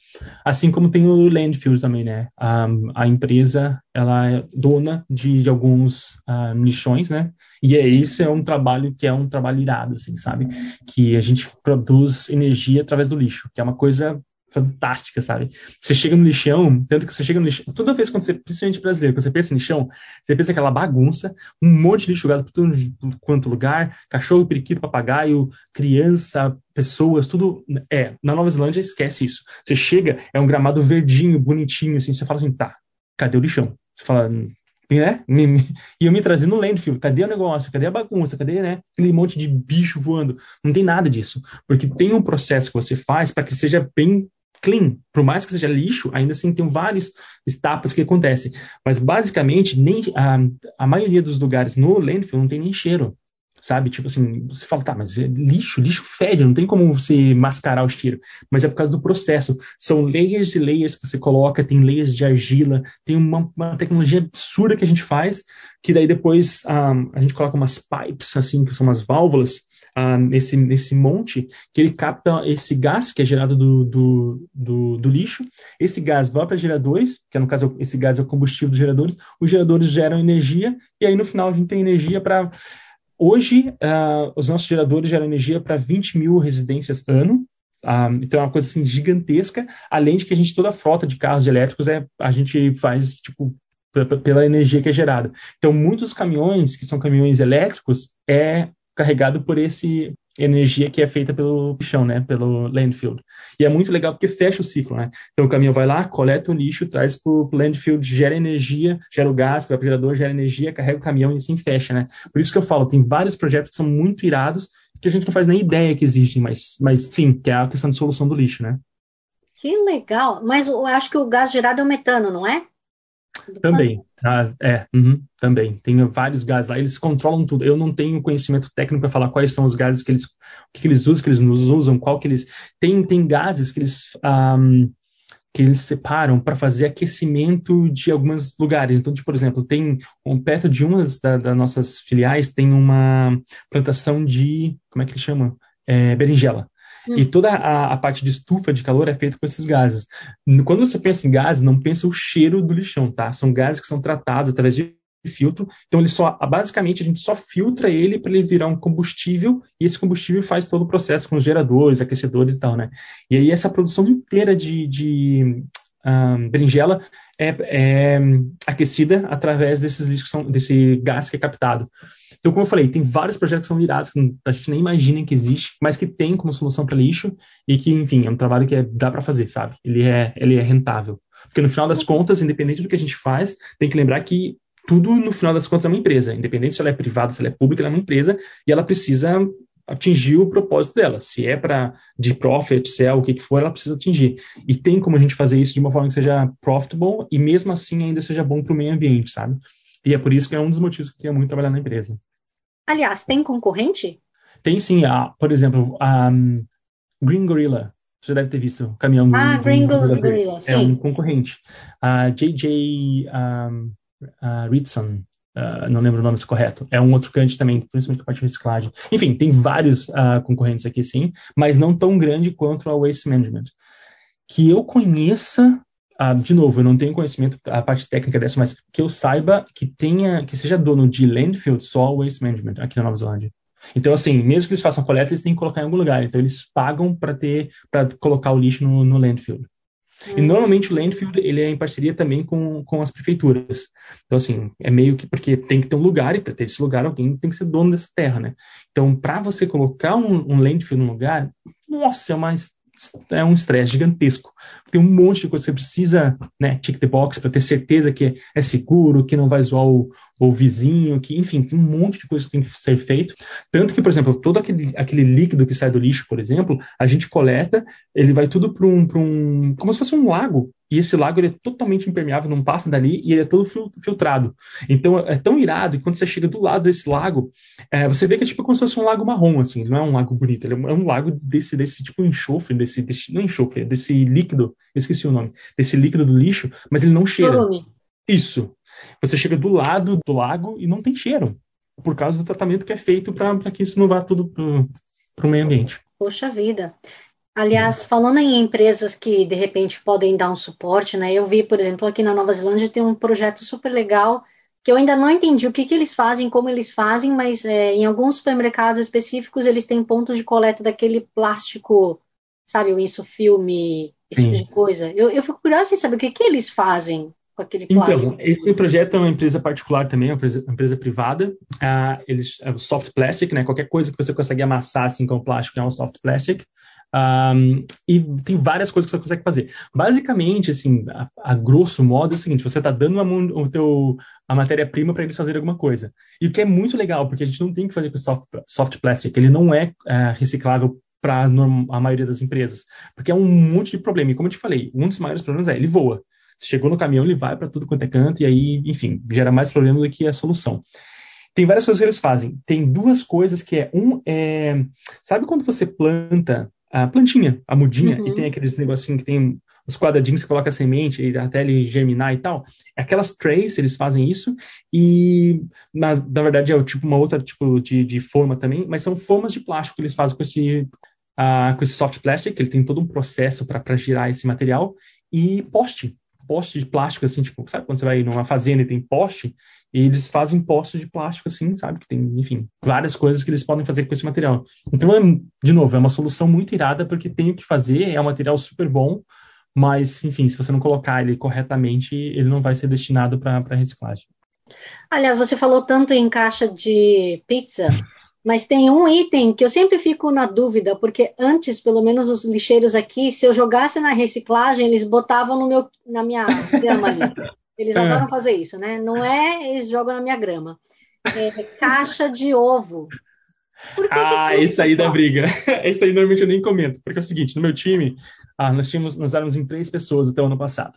Assim como tem o landfill também, né? A, a empresa, ela é dona de, de alguns uh, lixões, né? E é, esse é um trabalho que é um trabalho irado, assim, sabe? Que a gente produz energia através do lixo, que é uma coisa fantástica, sabe? Você chega no lixão, tanto que você chega no lixão, toda vez quando você, principalmente brasileiro, quando você pensa em lixão, você pensa aquela bagunça, um monte de lixo jogado por tudo quanto lugar, cachorro, periquito, papagaio, criança, pessoas, tudo. É, na Nova Zelândia esquece isso. Você chega, é um gramado verdinho, bonitinho, assim, você fala assim, tá, cadê o lixão? Você fala, né? E eu me trazendo no landfill, cadê o negócio? Cadê a bagunça? Cadê, né? Aquele monte de bicho voando. Não tem nada disso. Porque tem um processo que você faz para que seja bem clean. Por mais que seja lixo, ainda assim tem várias etapas que acontecem. Mas basicamente, nem a, a maioria dos lugares no landfill não tem nem cheiro. Sabe? Tipo assim, você fala, tá, mas é lixo, lixo fede, não tem como você mascarar o cheiro. Mas é por causa do processo. São layers e layers que você coloca, tem layers de argila, tem uma, uma tecnologia absurda que a gente faz, que daí depois um, ah, a gente coloca umas pipes, assim, que são umas válvulas, ah, nesse, nesse monte, que ele capta esse gás que é gerado do, do, do, do lixo. Esse gás vai para geradores, que no caso esse gás é o combustível dos geradores. Os geradores geram energia, e aí no final a gente tem energia para. Hoje, uh, os nossos geradores geram energia para 20 mil residências ano, ah, então é uma coisa assim gigantesca, além de que a gente, toda a frota de carros elétricos, é, a gente faz, tipo, pela energia que é gerada. Então, muitos caminhões, que são caminhões elétricos, é carregado por esse energia que é feita pelo chão, né, pelo landfill. E é muito legal porque fecha o ciclo, né? Então o caminhão vai lá, coleta o lixo, traz para o landfill, gera energia, gera o gás, vai para o gerador, gera energia, carrega o caminhão e assim fecha, né? Por isso que eu falo, tem vários projetos que são muito irados que a gente não faz nem ideia que existem, mas, mas sim, que é a questão de solução do lixo, né? Que legal! Mas eu acho que o gás gerado é o metano, não é? Também, tá? é, uhum, também. Tem vários gases lá, eles controlam tudo. Eu não tenho conhecimento técnico para falar quais são os gases que eles, o que, que eles usam, que eles nos usam, qual que eles. Tem, tem gases que eles, um, que eles separam para fazer aquecimento de alguns lugares. Então, tipo, por exemplo, tem um, perto de uma das da, nossas filiais tem uma plantação de, como é que ele chama? É, berinjela. Hum. E toda a, a, parte de estufa de calor é feita com esses gases. Quando você pensa em gases, não pensa o cheiro do lixão, tá? São gases que são tratados através de filtro. Então ele só, basicamente, a gente só filtra ele para ele virar um combustível e esse combustível faz todo o processo com os geradores, aquecedores e tal, né? E aí essa produção inteira de, de um, berinjela é, é, aquecida através desses lixos, desse gás que é captado. Então, como eu falei, tem vários projetos que são virados que a gente nem imagina que existe, mas que tem como solução para lixo e que, enfim, é um trabalho que é, dá para fazer, sabe? Ele é, ele é rentável. Porque no final das contas, independente do que a gente faz, tem que lembrar que tudo, no final das contas, é uma empresa. Independente se ela é privada, se ela é pública, ela é uma empresa e ela precisa atingir o propósito dela. Se é para de profit, se é o que, que for, ela precisa atingir. E tem como a gente fazer isso de uma forma que seja profitable e mesmo assim ainda seja bom para o meio ambiente, sabe? E é por isso que é um dos motivos que eu queria muito trabalhar na empresa. Aliás, tem concorrente? Tem sim. A, por exemplo, a um, Green Gorilla. Você deve ter visto o caminhão do Ah, Green Gorilla, É um concorrente. A JJ um, Ritson, uh, não lembro o nome correto, é um outro cliente também, principalmente com a parte de reciclagem. Enfim, tem vários uh, concorrentes aqui sim, mas não tão grande quanto a Waste Management. Que eu conheça, ah, de novo, eu não tenho conhecimento a parte técnica dessa, mas que eu saiba que tenha, que seja dono de landfill só Waste Management aqui na Nova Zelândia. Então, assim, mesmo que eles façam coleta, eles têm que colocar em algum lugar. Então, eles pagam para ter, para colocar o lixo no, no landfill. Hum. E normalmente o landfill ele é em parceria também com, com as prefeituras. Então, assim, é meio que porque tem que ter um lugar, e para ter esse lugar, alguém tem que ser dono dessa terra, né? Então, para você colocar um, um landfill no lugar, nossa, é mais é um estresse gigantesco. Tem um monte de coisa que você precisa, né, tick the box para ter certeza que é seguro, que não vai zoar o, o vizinho, que, enfim, tem um monte de coisa que tem que ser feito. Tanto que, por exemplo, todo aquele, aquele líquido que sai do lixo, por exemplo, a gente coleta, ele vai tudo para um, um, como se fosse um lago e esse lago ele é totalmente impermeável, não passa dali e ele é todo filtrado. Então é tão irado que quando você chega do lado desse lago, é, você vê que é tipo como se fosse um lago marrom, assim, não é um lago bonito, ele é um é lago desse, desse tipo enxofre, desse, desse não enxofre, desse líquido, eu esqueci o nome, desse líquido do lixo, mas ele não cheira. Isso. Você chega do lado do lago e não tem cheiro, por causa do tratamento que é feito para que isso não vá tudo para o meio ambiente. Poxa vida. Aliás, falando em empresas que de repente podem dar um suporte, né? Eu vi, por exemplo, aqui na Nova Zelândia tem um projeto super legal que eu ainda não entendi o que, que eles fazem, como eles fazem, mas é, em alguns supermercados específicos eles têm pontos de coleta daquele plástico, sabe, o isso filme, esse tipo de coisa. Eu, eu fico curiosa em saber o que, que eles fazem com aquele plástico. Então, esse projeto é uma empresa particular também, é uma empresa, uma empresa privada. Uh, eles, é o soft plastic, né? Qualquer coisa que você consegue amassar assim com plástico é um soft plastic. Um, e tem várias coisas que você consegue fazer. Basicamente, assim, a, a grosso modo é o seguinte: você está dando uma, o teu, a matéria-prima para eles fazerem alguma coisa. E o que é muito legal, porque a gente não tem que fazer com soft, soft plastic, ele não é uh, reciclável para a maioria das empresas, porque é um monte de problema. E como eu te falei, um dos maiores problemas é ele voa. Chegou no caminhão, ele vai para tudo quanto é canto, e aí, enfim, gera mais problema do que a solução. Tem várias coisas que eles fazem. Tem duas coisas que é um é sabe quando você planta a plantinha, a mudinha, uhum. e tem aqueles negocinhos que tem os quadradinhos que coloca a semente até ele germinar e tal. Aquelas trays, eles fazem isso, e na, na verdade é tipo uma outra tipo de, de forma também, mas são formas de plástico que eles fazem com esse, uh, com esse soft plastic, ele tem todo um processo para girar esse material, e poste, poste de plástico, assim, tipo, sabe quando você vai numa fazenda e tem poste? E eles fazem postos de plástico, assim, sabe? Que tem, enfim, várias coisas que eles podem fazer com esse material. Então, é, de novo, é uma solução muito irada, porque tem o que fazer, é um material super bom, mas, enfim, se você não colocar ele corretamente, ele não vai ser destinado para reciclagem. Aliás, você falou tanto em caixa de pizza. Mas tem um item que eu sempre fico na dúvida, porque antes, pelo menos os lixeiros aqui, se eu jogasse na reciclagem, eles botavam no meu, na minha grama ali. Eles é. adoram fazer isso, né? Não é eles jogam na minha grama. É, caixa de ovo. Que ah, que esse aí da briga. Esse aí normalmente eu nem comento, porque é o seguinte, no meu time, ah, nós tínhamos, nós éramos em três pessoas até o ano passado.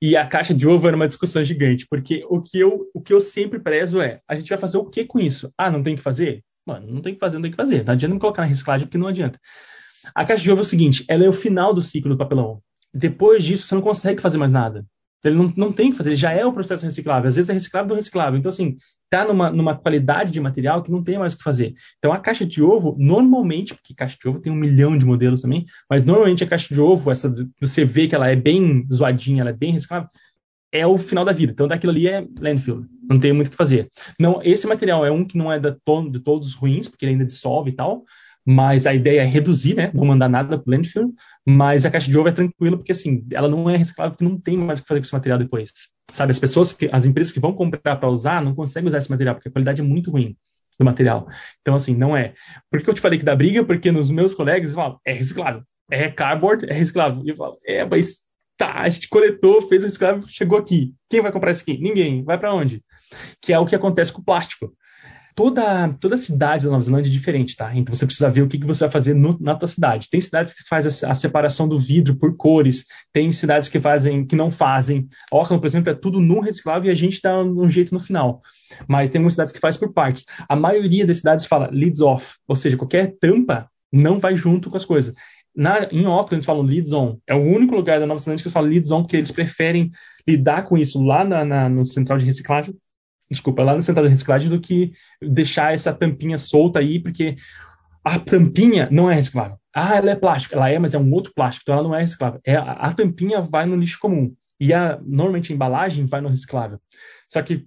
E a caixa de ovo era uma discussão gigante, porque o que eu, o que eu sempre prezo é, a gente vai fazer o que com isso? Ah, não tem que fazer? Mano, não tem que fazer, não tem que fazer. Não adianta me colocar na reciclagem, porque não adianta. A caixa de ovo é o seguinte, ela é o final do ciclo do papelão. Depois disso, você não consegue fazer mais nada. Ele não, não tem que fazer, ele já é o processo reciclável. Às vezes é reciclável do reciclável. Então, assim, tá numa, numa qualidade de material que não tem mais o que fazer. Então, a caixa de ovo, normalmente, porque caixa de ovo tem um milhão de modelos também, mas normalmente a caixa de ovo, essa você vê que ela é bem zoadinha, ela é bem reciclável, é o final da vida. Então, daquilo ali é landfill. Não tem muito o que fazer. Não, esse material é um que não é da, de todos ruins, porque ele ainda dissolve e tal, mas a ideia é reduzir, né? Não mandar nada para o landfill, mas a caixa de ovo é tranquila, porque assim, ela não é reciclável, porque não tem mais o que fazer com esse material depois. Sabe, as pessoas, que, as empresas que vão comprar para usar, não conseguem usar esse material, porque a qualidade é muito ruim do material. Então, assim, não é. Por que eu te falei que dá briga? Porque nos meus colegas, eles falam, é reciclável. É cardboard, é reciclável. E eu falo, é, mas tá, a gente coletou, fez o reciclável, chegou aqui. Quem vai comprar isso aqui? Ninguém. Vai para onde? Que é o que acontece com o plástico toda, toda cidade da Nova Zelândia é diferente, tá? Então você precisa ver o que, que você vai fazer no, na tua cidade. Tem cidades que faz a, a, separação do vidro por cores, tem cidades que fazem, que não fazem. Auckland, por exemplo, é tudo no reciclável e a gente dá um jeito no final. Mas tem algumas cidades que faz por partes. A maioria das cidades fala leads off, ou seja, qualquer tampa não vai junto com as coisas. Na, em Auckland eles falam leads on. É o único lugar da Nova Zelândia que eles falam leads on, porque eles preferem lidar com isso lá na, na, no central de reciclagem desculpa, lá na central de reciclagem do que deixar essa tampinha solta aí, porque a tampinha não é reciclável. Ah, ela é plástico. Ela é, mas é um outro plástico, então ela não é reciclável. É, a, tampinha vai no lixo comum. E a, normalmente a embalagem vai no reciclável. Só que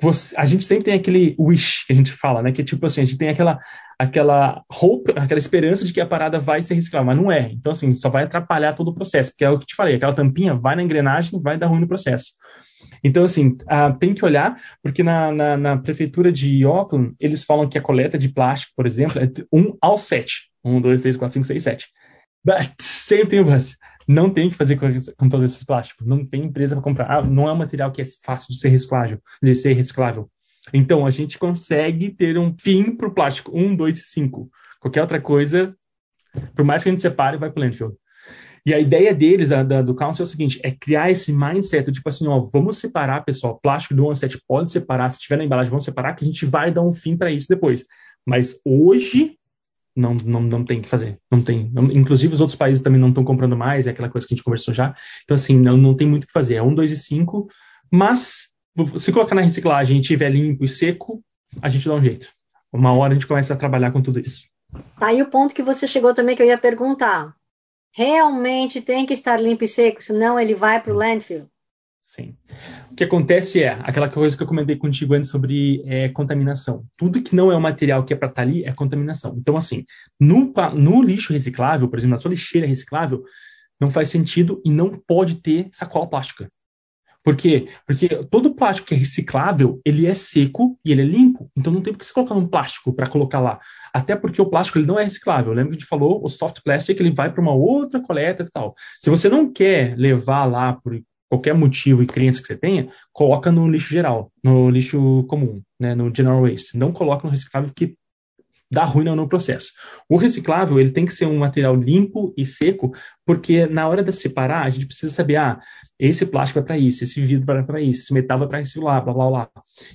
você, a gente sempre tem aquele wish que a gente fala, né? Que tipo assim, a gente tem aquela, aquela hope, aquela esperança de que a parada vai ser reciclável, mas não é. Então, assim, só vai atrapalhar todo o processo, porque é o que te falei, aquela tampinha vai na engrenagem, vai dar ruim no processo. Então, assim, uh, tem que olhar, porque na, na, na, prefeitura de Auckland, eles falam que a coleta de plástico, por exemplo, é 1 ao 7. 1, 2, 3, 4, 5, 6, 7. But, sempre tem o but. Não tem que fazer com, com todos esses plásticos. Não tem empresa para comprar. Ah, não é um material que é fácil de ser reciclável. De ser reciclável. Então, a gente consegue ter um fim para o plástico. 1, 2, 5. Qualquer outra coisa, por mais que a gente separe, vai para o landfill. E a ideia deles, a, da, do Council, é o seguinte: é criar esse mindset, tipo assim, ó, vamos separar, pessoal, plástico do onset pode separar, se tiver na embalagem, vamos separar, que a gente vai dar um fim para isso depois. Mas hoje, não, não, não tem que fazer. Não tem. Não, inclusive, os outros países também não estão comprando mais, é aquela coisa que a gente conversou já. Então, assim, não, não tem muito o que fazer. É um, dois e cinco, mas se colocar na reciclagem e tiver limpo e seco, a gente dá um jeito. Uma hora a gente começa a trabalhar com tudo isso. Tá aí o ponto que você chegou também que eu ia perguntar realmente tem que estar limpo e seco, senão ele vai para o landfill. Sim. O que acontece é aquela coisa que eu comentei contigo antes sobre é, contaminação. Tudo que não é o material que é para estar tá ali é contaminação. Então, assim, no, no lixo reciclável, por exemplo, na sua lixeira reciclável, não faz sentido e não pode ter sacola plástica. Por quê? Porque todo plástico que é reciclável, ele é seco e ele é limpo. Então não tem por que você colocar um plástico para colocar lá. Até porque o plástico ele não é reciclável. Lembra que a gente falou, o soft plastic ele vai para uma outra coleta e tal. Se você não quer levar lá por qualquer motivo e crença que você tenha, coloca no lixo geral, no lixo comum, né, no general waste. Não coloca no reciclável porque dá ruim no processo. O reciclável ele tem que ser um material limpo e seco, porque na hora de separar a gente precisa saber, ah, esse plástico é para isso, esse vidro é para isso, esse metal é para isso lá, blá blá blá.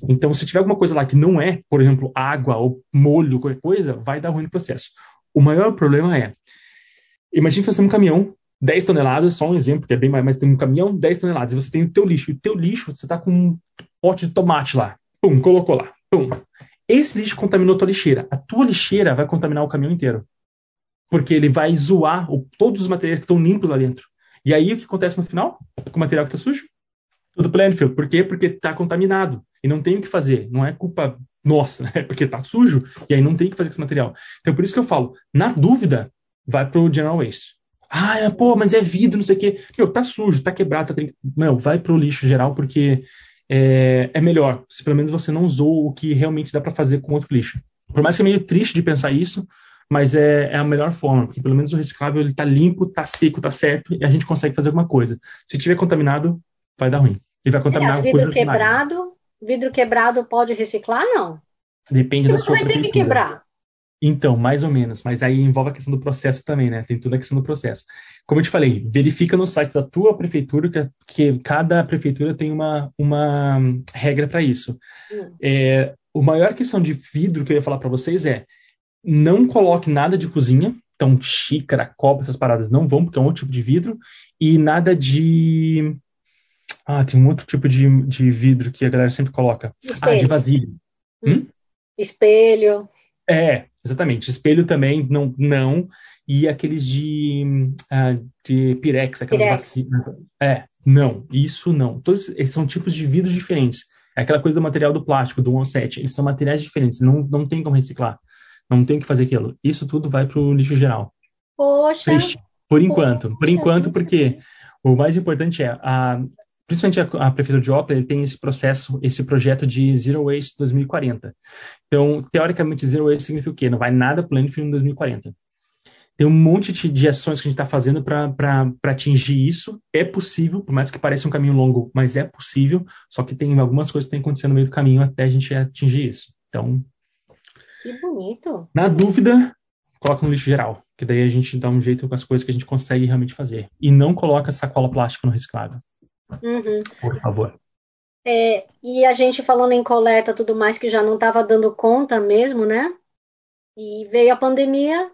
Então, se tiver alguma coisa lá que não é, por exemplo, água ou molho, qualquer coisa, vai dar ruim no processo. O maior problema é, imagine fazer um caminhão 10 toneladas, só um exemplo, que é bem mais, mas tem um caminhão 10 toneladas, e você tem o teu lixo, e o teu lixo, você está com um pote de tomate lá, pum, colocou lá, pum. Esse lixo contaminou tua lixeira. A tua lixeira vai contaminar o caminhão inteiro. Porque ele vai zoar o, todos os materiais que estão limpos lá dentro. E aí o que acontece no final? Com o material que está sujo? Tudo landfill. Por quê? Porque está contaminado. E não tem o que fazer. Não é culpa nossa, é porque está sujo e aí não tem o que fazer com esse material. Então por isso que eu falo, na dúvida, vai pro general waste. Ah, pô, mas é vidro, não sei o quê. Meu, tá sujo, tá quebrado, tá. Não, vai pro lixo geral porque é, é melhor. Se pelo menos você não usou o que realmente dá para fazer com outro lixo. Por mais que é meio triste de pensar isso, mas é, é a melhor forma, porque pelo menos o reciclável ele tá limpo, tá seco, tá certo, e a gente consegue fazer alguma coisa. Se tiver contaminado, vai dar ruim. Ele vai contaminar Aliás, vidro quebrado, vidro quebrado pode reciclar, não? Depende da sua Você vai ter que quebrar. Então, mais ou menos, mas aí envolve a questão do processo também, né? Tem toda a questão do processo. Como eu te falei, verifica no site da tua prefeitura que, que cada prefeitura tem uma, uma regra para isso. Hum. É, a maior questão de vidro que eu ia falar para vocês é não coloque nada de cozinha, então xícara, copo, essas paradas não vão, porque é um outro tipo de vidro, e nada de. Ah, tem um outro tipo de, de vidro que a galera sempre coloca. Espelho. Ah, de vasilha. Hum? hum? Espelho. É, exatamente. Espelho também, não. não. E aqueles de, uh, de pirex, aquelas vacinas. É, não, isso não. Todos esses são tipos de vidros diferentes. É aquela coisa do material do plástico, do 107. Eles são materiais diferentes, não, não tem como reciclar. Não tem que fazer aquilo. Isso tudo vai para o lixo geral. Poxa! Por enquanto. Por enquanto, porque o mais importante é, a, principalmente a, a Prefeitura de Ópera, ele tem esse processo, esse projeto de Zero Waste 2040. Então, teoricamente, Zero Waste significa o quê? Não vai nada para o landfill em 2040. Tem um monte de, de ações que a gente está fazendo para atingir isso. É possível, por mais que pareça um caminho longo, mas é possível. Só que tem algumas coisas que têm acontecendo no meio do caminho até a gente atingir isso. Então. Que bonito. Na dúvida, coloca no lixo geral, que daí a gente dá um jeito com as coisas que a gente consegue realmente fazer. E não coloca sacola plástica no reciclável. Uhum. Por favor. É, e a gente falando em coleta tudo mais que já não estava dando conta mesmo, né? E veio a pandemia,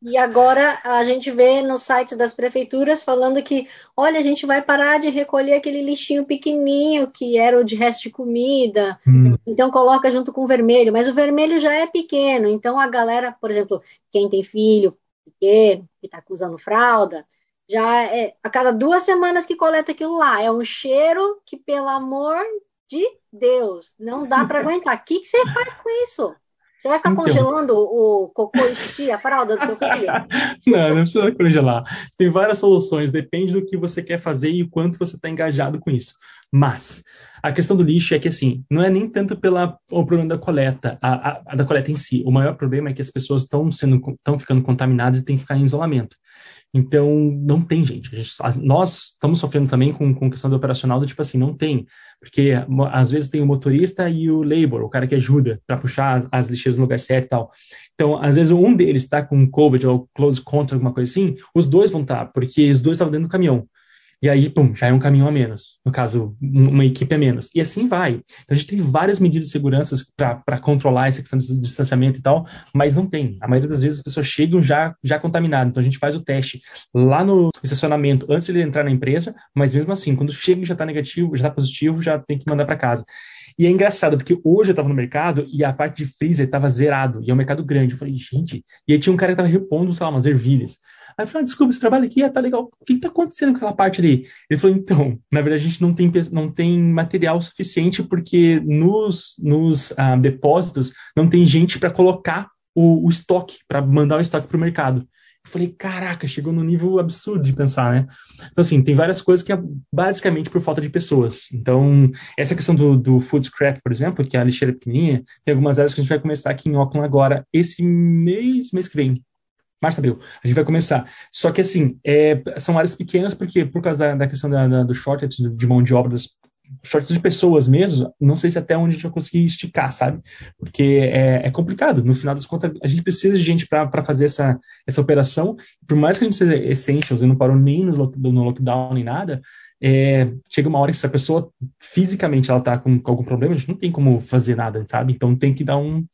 e agora a gente vê nos sites das prefeituras falando que, olha, a gente vai parar de recolher aquele lixinho pequenininho que era o de resto de comida, hum. então coloca junto com o vermelho, mas o vermelho já é pequeno, então a galera, por exemplo, quem tem filho pequeno, que está usando fralda, já é a cada duas semanas que coleta aquilo lá, é um cheiro que, pelo amor de Deus, não dá para aguentar. O que, que você faz com isso? Você vai ficar então... congelando o cocô e a fralda do seu filho? não, não precisa congelar. Tem várias soluções, depende do que você quer fazer e o quanto você está engajado com isso. Mas a questão do lixo é que assim, não é nem tanto pela o problema da coleta, a, a, a da coleta em si. O maior problema é que as pessoas estão sendo estão ficando contaminadas e têm que ficar em isolamento. Então, não tem, gente. gente nós estamos sofrendo também com, com questão do operacional do tipo assim, não tem. Porque às vezes tem o motorista e o labor, o cara que ajuda para puxar as, as lixeiras no lugar certo e tal. Então, às vezes um deles está com COVID ou close contra, alguma coisa assim, os dois vão estar, tá, porque os dois estavam dentro do caminhão. E aí, pum, já é um caminhão a menos. No caso, uma equipe a menos. E assim vai. Então a gente tem várias medidas de segurança para controlar essa questão de distanciamento e tal, mas não tem. A maioria das vezes as pessoas chegam já, já contaminadas. Então a gente faz o teste lá no estacionamento antes de ele entrar na empresa, mas mesmo assim, quando chega já está negativo, já está positivo, já tem que mandar para casa. E é engraçado, porque hoje eu estava no mercado e a parte de freezer estava zerado, e é um mercado grande. Eu falei, gente, e aí tinha um cara que estava repondo, sei lá, umas ervilhas. Aí eu falei, ah, desculpa, esse trabalho aqui, ah, tá legal. O que está acontecendo com aquela parte ali? Ele falou, então, na verdade a gente não tem, não tem material suficiente porque nos, nos ah, depósitos não tem gente para colocar o, o estoque, para mandar o estoque para o mercado. Eu falei, caraca, chegou no nível absurdo de pensar, né? Então, assim, tem várias coisas que é basicamente por falta de pessoas. Então, essa questão do, do food scrap, por exemplo, que é a lixeira pequenininha, tem algumas áreas que a gente vai começar aqui em Auckland agora, esse mês, mês que vem março, abril, a gente vai começar. Só que, assim, é, são áreas pequenas, porque por causa da, da questão da, da, do shortage de mão de obra, das, shortage de pessoas mesmo, não sei se até onde a gente vai conseguir esticar, sabe? Porque é, é complicado. No final das contas, a gente precisa de gente para fazer essa, essa operação. Por mais que a gente seja essentials e não parou nem no, no lockdown nem nada, é, chega uma hora que se a pessoa fisicamente ela tá com, com, algum problema, a gente não tem como fazer nada, sabe? Então tem que dar um.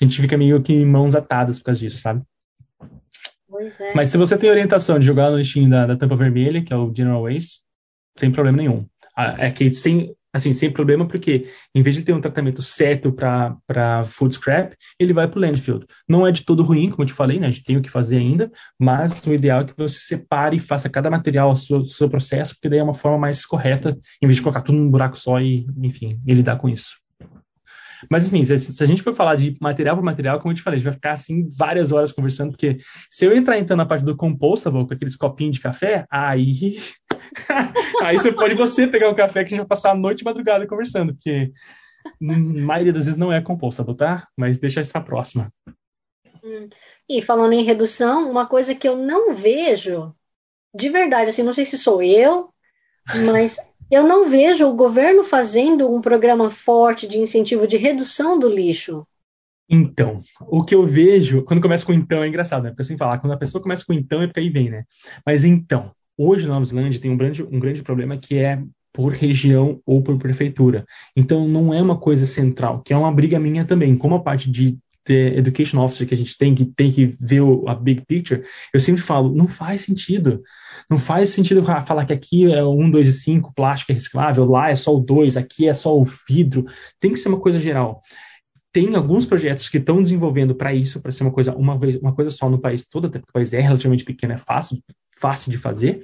A gente fica meio que mãos atadas por causa disso, sabe? É. Mas se você tem orientação de jogar no lixinho da, da tampa vermelha, que é o General Waste, sem problema nenhum. É que sem, assim, sem problema, porque em vez de ter um tratamento certo para food scrap, ele vai para o landfill. Não é de todo ruim, como eu te falei, né? A gente tem o que fazer ainda, mas o ideal é que você separe e faça cada material o seu, seu processo, porque daí é uma forma mais correta, em vez de colocar tudo num buraco só e, enfim, e lidar com isso. Mas, enfim, se, se, a gente for falar de material por material, como eu te falei, a gente vai ficar, assim, várias horas conversando, porque se eu entrar, então, na parte do compostable, com aqueles copinhos de café, aí... aí você pode você pegar o café que a gente vai passar a noite e madrugada conversando, porque maioria das vezes não é compostable, tá? Mas deixa isso para a próxima. Hum. E falando em redução, uma coisa que eu não vejo, de verdade, assim, não sei se sou eu, mas eu não vejo o governo fazendo um programa forte de incentivo de redução do lixo. Então, o que eu vejo, quando começa com então, é engraçado, né? Porque assim falar, quando a pessoa começa com então é porque aí vem, né? Mas então, hoje na Nova Zelândia tem um grande, um grande problema que é por região ou por prefeitura. Então, não é uma coisa central, que é uma briga minha também. Como a parte de education officer que a gente tem que tem que ver o, a big picture, eu sempre falo, não faz sentido. Não faz sentido falar que aqui é um, dois e cinco, plástico é reciclável, lá é só o dois, aqui é só o vidro. Tem que ser uma coisa geral tem alguns projetos que estão desenvolvendo para isso, para ser uma coisa, uma, vez, uma coisa só no país todo, até porque o país é relativamente pequeno, é fácil, fácil de fazer.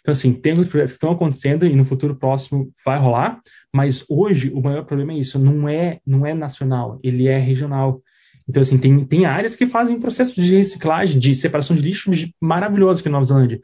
Então, assim, tem alguns projetos que estão acontecendo e no futuro próximo vai rolar, mas hoje o maior problema é isso, não é, não é nacional, ele é regional. Então, assim, tem, tem áreas que fazem um processo de reciclagem, de separação de lixo maravilhoso aqui na Nova Zelândia.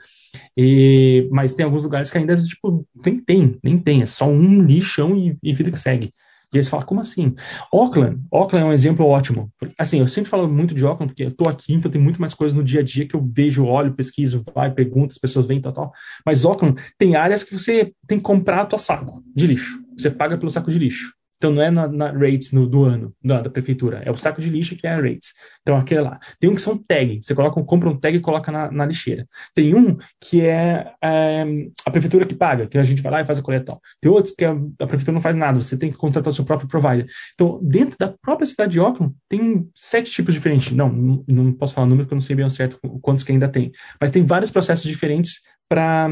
E, mas tem alguns lugares que ainda, tipo, nem tem, nem tem. É só um lixão e, e vida que segue. E aí você fala, como assim? Auckland, Auckland é um exemplo ótimo. Assim, eu sempre falo muito de Auckland, porque eu tô aqui, então tem muito mais coisas no dia a dia que eu vejo, olho, pesquiso, vai, pergunto, as pessoas vêm, tal, tal. Mas Auckland tem áreas que você tem que comprar a tua saco de lixo. Você paga pelo saco de lixo. Então não é na, na rates no, do ano da, da, prefeitura, é o saco de lixo que é a rates. Então aquele lá. Tem um que são tag, você coloca, compra um tag e coloca na, na lixeira. Tem um que é, é, a prefeitura que paga, que a gente vai lá e faz a coleta. Tem outros que a, a, prefeitura não faz nada, você tem que contratar o seu próprio provider. Então dentro da própria cidade de Auckland tem sete tipos diferentes. Não, não, não posso falar o número porque eu não sei bem ao certo quantos que ainda tem, mas tem vários processos diferentes para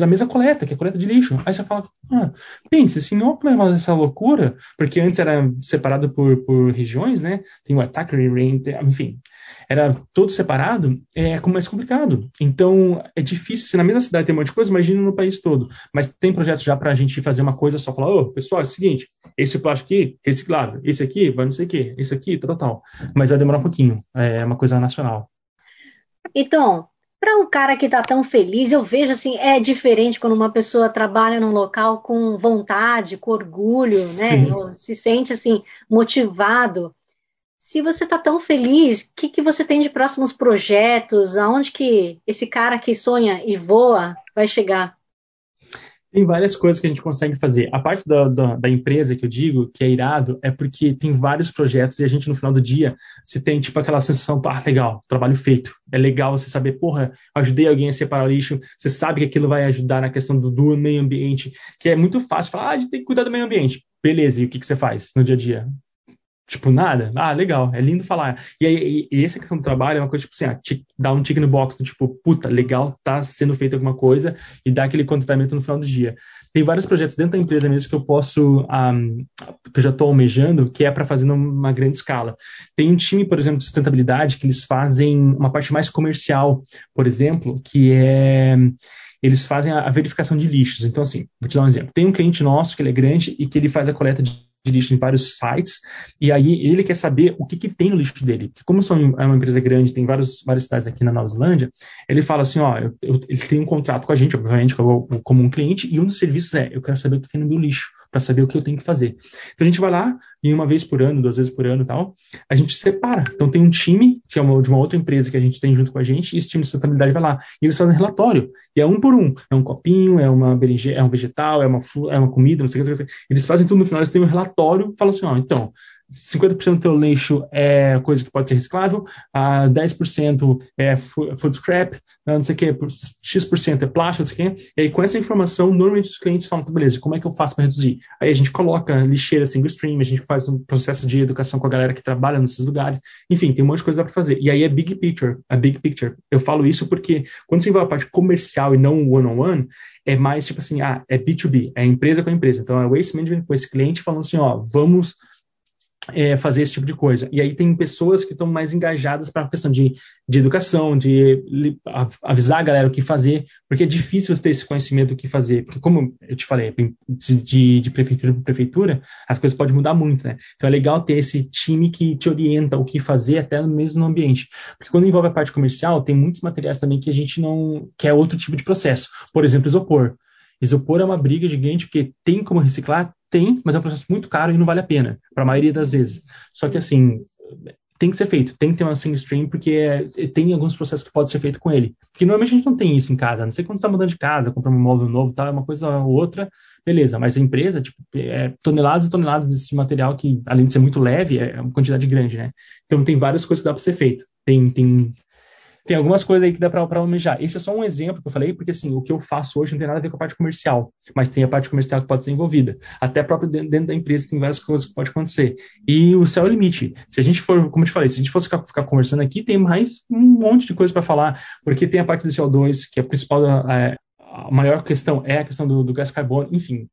a mesma coleta, que é coleta de lixo. Aí você fala, ah, pense, se não é essa loucura, porque antes era separado por, por regiões, né? Tem o Range, enfim, era todo separado, é mais complicado. Então, é difícil, se na mesma cidade tem um monte de coisa, imagina no país todo. Mas tem projetos já para a gente fazer uma coisa só, falar, ô, oh, pessoal, é o seguinte, esse plástico aqui, reciclável, esse aqui, vai não sei o quê, esse aqui, tal, tal. Mas vai demorar um pouquinho, é uma coisa nacional. Então, para um cara que está tão feliz, eu vejo assim, é diferente quando uma pessoa trabalha num local com vontade, com orgulho, né? Se sente assim motivado. Se você está tão feliz, o que, que você tem de próximos projetos? Aonde que esse cara que sonha e voa vai chegar? Tem várias coisas que a gente consegue fazer. A parte da, da, da, empresa que eu digo, que é irado, é porque tem vários projetos e a gente, no final do dia, se tem, tipo, aquela sensação, ah, legal, trabalho feito. É legal você saber, porra, ajudei alguém a separar lixo, você sabe que aquilo vai ajudar na questão do, do meio ambiente, que é muito fácil falar, ah, a gente tem que cuidar do meio ambiente. Beleza, e o que, que você faz no dia a dia? Tipo, nada. Ah, legal, é lindo falar. E aí, e, e essa questão do trabalho é uma coisa, tipo assim, ah, dar um tick no box tipo, puta, legal, tá sendo feita alguma coisa e dar aquele contentamento no final do dia. Tem vários projetos dentro da empresa mesmo que eu posso, um, que eu já estou almejando, que é para fazer numa grande escala. Tem um time, por exemplo, de sustentabilidade, que eles fazem uma parte mais comercial, por exemplo, que é eles fazem a, verificação de lixos. Então, assim, vou te dar um exemplo. Tem um cliente nosso que ele é grande e que ele faz a coleta de lixo em vários sites, e aí ele quer saber o que, que tem no lixo dele. Como são, é uma empresa grande, tem vários, várias cidades aqui na Nova Zelândia, ele fala assim, ó, eu, eu, ele tem um contrato com a gente, obviamente, como um cliente, e um dos serviços é, eu quero saber o que tem no meu lixo para saber o que eu tenho que fazer. Então a gente vai lá e uma vez por ano, duas vezes por ano tal, a gente separa. Então tem um time, que é uma, de uma outra empresa que a gente tem junto com a gente, e esse time de sustentabilidade vai lá. E eles fazem relatório. E é um por um. É um copinho, é uma berinjela, é um vegetal, é uma, é uma comida, não sei o que. Eles fazem tudo no final, eles têm um relatório, falam assim, ó, então, 50% do teu lixo é coisa que pode ser reciclável, uh, 10% é food scrap, não sei o que, X% é plástico, não sei o que. E aí, com essa informação, normalmente os clientes falam, tá, beleza, como é que eu faço para reduzir? Aí a gente coloca lixeira single stream, a gente faz um processo de educação com a galera que trabalha nesses lugares. Enfim, tem um monte de coisa para fazer. E aí é big picture, a big picture. Eu falo isso porque quando você vai a parte comercial e não one-on-one, -on -one, é mais tipo assim, ah, é B2B, é empresa com empresa. Então é waste management com esse cliente falando assim, ó, vamos é, fazer esse tipo de coisa. E aí tem pessoas que estão mais engajadas para a questão de, de educação, de li, avisar a galera o que fazer, porque é difícil você ter esse conhecimento do que fazer, porque como eu te falei, de, de prefeitura para prefeitura, as coisas podem mudar muito, né? Então é legal ter esse time que te orienta o que fazer até mesmo no ambiente. Porque quando envolve a parte comercial, tem muitos materiais também que a gente não, que é outro tipo de processo. Por exemplo, isopor. Isopor é uma briga gigante, porque tem como reciclar? Tem, mas é um processo muito caro e não vale a pena, para a maioria das vezes. Só que, assim, tem que ser feito, tem que ter uma single stream, porque é, tem alguns processos que pode ser feito com ele. Porque normalmente a gente não tem isso em casa, a não sei quando está mudando de casa, comprar um móvel novo, tá, uma coisa ou outra, beleza, mas a empresa, tipo, é toneladas e toneladas desse material que, além de ser muito leve, é uma quantidade grande, né? Então tem várias coisas que dá para ser feito. Tem, tem tem algumas coisas aí que dá para almejar. Esse é só um exemplo que eu falei, porque assim, o que eu faço hoje não tem nada a ver com a parte comercial, mas tem a parte comercial que pode ser envolvida. Até próprio dentro da empresa tem várias coisas que pode acontecer. E o céu é o limite. Se a gente for, como eu te falei, se a gente fosse ficar, ficar conversando aqui, tem mais um monte de coisa para falar, porque tem a parte do CO2, que é a principal, é, a maior questão é a questão do, do gás carbono, enfim,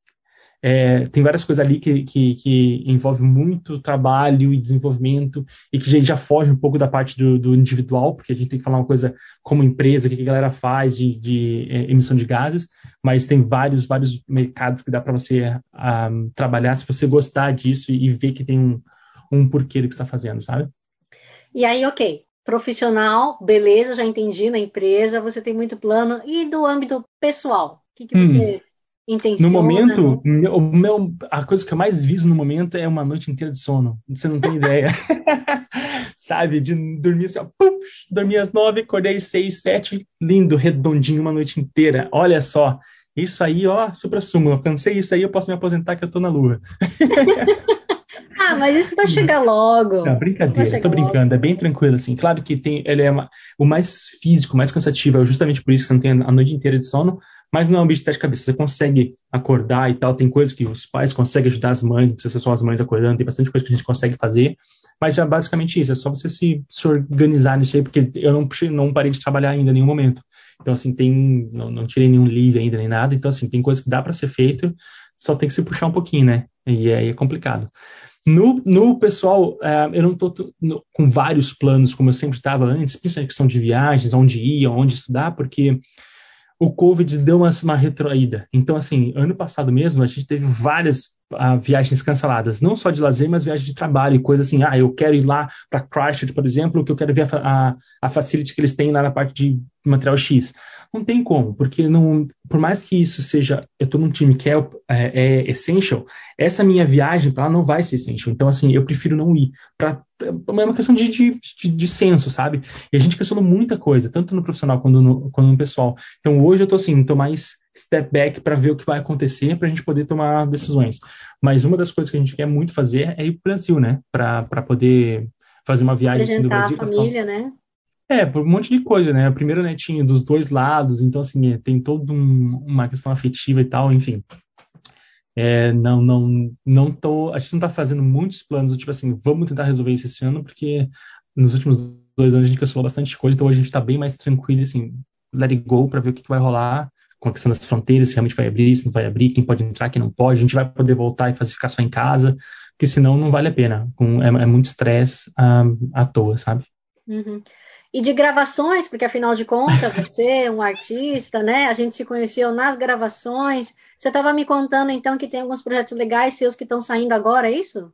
é, tem várias coisas ali que, que, que envolve muito trabalho e desenvolvimento e que a gente já foge um pouco da parte do, do individual, porque a gente tem que falar uma coisa como empresa, o que a galera faz de, de é, emissão de gases, mas tem vários, vários mercados que dá para você um, ah, trabalhar se você gostar disso e, e ver que tem um, um porquê do que está fazendo, sabe? E aí, ok, profissional, beleza, já entendi na empresa, você tem muito plano. E do âmbito pessoal, o que, que você hum. Intenciona. No momento, meu, meu, a coisa que eu mais viso no momento é uma noite inteira de sono. Você não tem ideia. Sabe? De dormir assim, ó, pum, dormi às nove, acordei às seis, sete, lindo, redondinho, uma noite inteira. Olha só. Isso aí, ó, supra-sumo. Eu cansei isso aí, eu posso me aposentar que eu tô na lua. Ah, mas isso vai chegar logo. Não, brincadeira, tô brincando, logo. é bem tranquilo, assim. Claro que tem, ele é uma, o mais físico, mais cansativo, é justamente por isso que você não tem a noite inteira de sono, mas não é um bicho de sete cabeças. Você consegue acordar e tal, tem coisas que os pais conseguem ajudar as mães, não precisa ser só as mães acordando, tem bastante coisa que a gente consegue fazer, mas é basicamente isso, é só você se, se organizar nisso aí, porque eu não, não parei de trabalhar ainda em nenhum momento. Então, assim, tem, não, não tirei nenhum livre ainda, nem nada, então, assim, tem coisas que dá para ser feito, só tem que se puxar um pouquinho, né? E aí é complicado. No, no pessoal, uh, eu não estou com vários planos, como eu sempre estava antes, principalmente questão de viagens, onde ir, onde estudar, porque o Covid deu uma, uma retroída. Então, assim, ano passado mesmo, a gente teve várias uh, viagens canceladas, não só de lazer, mas viagens de trabalho, e coisa assim, ah, eu quero ir lá para Christchurch, por exemplo, que eu quero ver a, a, a facility que eles têm lá na parte de material X. Não tem como, porque não, por mais que isso seja, eu estou num time que é, é, é essential, essa minha viagem para lá não vai ser essential. Então, assim, eu prefiro não ir. Pra, é uma questão de, de, de, de senso, sabe? E a gente questionou muita coisa, tanto no profissional quanto no, quanto no pessoal. Então, hoje eu estou assim, estou mais step back para ver o que vai acontecer, para a gente poder tomar decisões. Mas uma das coisas que a gente quer muito fazer é ir para o Brasil, né? Para poder fazer uma viagem assim, do Brasil. a família, né? É, por um monte de coisa, né? O primeiro netinho dos dois lados, então, assim, é, tem toda um, uma questão afetiva e tal, enfim. É, não, não, não tô, a gente não tá fazendo muitos planos, tipo assim, vamos tentar resolver isso esse ano, porque nos últimos dois anos a gente cancelou bastante coisa, então hoje a gente tá bem mais tranquilo, assim, let it go para ver o que, que vai rolar com a questão das fronteiras, se realmente vai abrir, se não vai abrir, quem pode entrar, quem não pode, a gente vai poder voltar e fazer ficar só em casa, porque senão não vale a pena, é, é muito estresse um, à toa, sabe? Uhum e de gravações, porque afinal de contas você é um artista, né? A gente se conheceu nas gravações. Você estava me contando então que tem alguns projetos legais seus que estão saindo agora, é isso?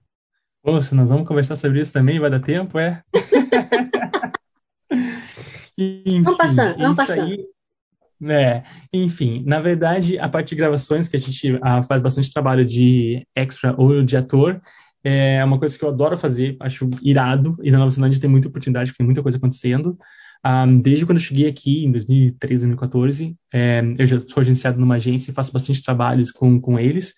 Poxa, nós vamos conversar sobre isso também, vai dar tempo, é? enfim, vamos passando, vamos passando. Aí, é, enfim, na verdade, a parte de gravações, que a gente ah, faz bastante trabalho de extra ou de ator, é uma coisa que eu adoro fazer, acho irado, e na Nova Zelândia tem muita oportunidade, tem muita coisa acontecendo. Um, desde quando eu cheguei aqui, em 2013, 2014, é, eu já sou agenciado numa agência e faço bastante trabalhos com, com eles.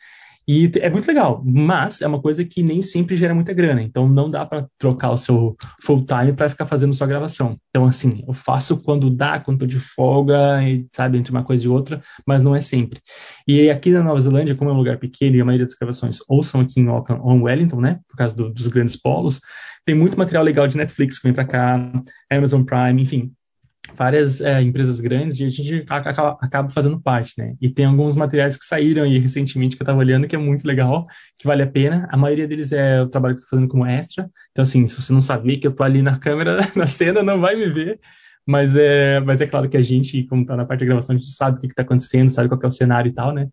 E é muito legal, mas é uma coisa que nem sempre gera muita grana, então não dá para trocar o seu full time para ficar fazendo sua gravação. Então, assim, eu faço quando dá, quando tô de folga, e, sabe, entre uma coisa e outra, mas não é sempre. E aqui na Nova Zelândia, como é um lugar pequeno e a maioria das gravações ou são aqui em Auckland ou em Wellington, né, por causa do, dos grandes polos, tem muito material legal de Netflix que vem para cá, Amazon Prime, enfim, várias é, empresas grandes e a gente acaba, acaba, fazendo parte, né? E tem alguns materiais que saíram aí recentemente que eu estava olhando que é muito legal, que vale a pena. A maioria deles é o trabalho que eu tô fazendo como extra. Então, assim, se você não sabia que eu tô ali na câmera, na cena, não vai me ver. Mas é, mas é claro que a gente, como tá na parte de gravação, a gente sabe o que, que tá acontecendo, sabe qual é o cenário e tal, né?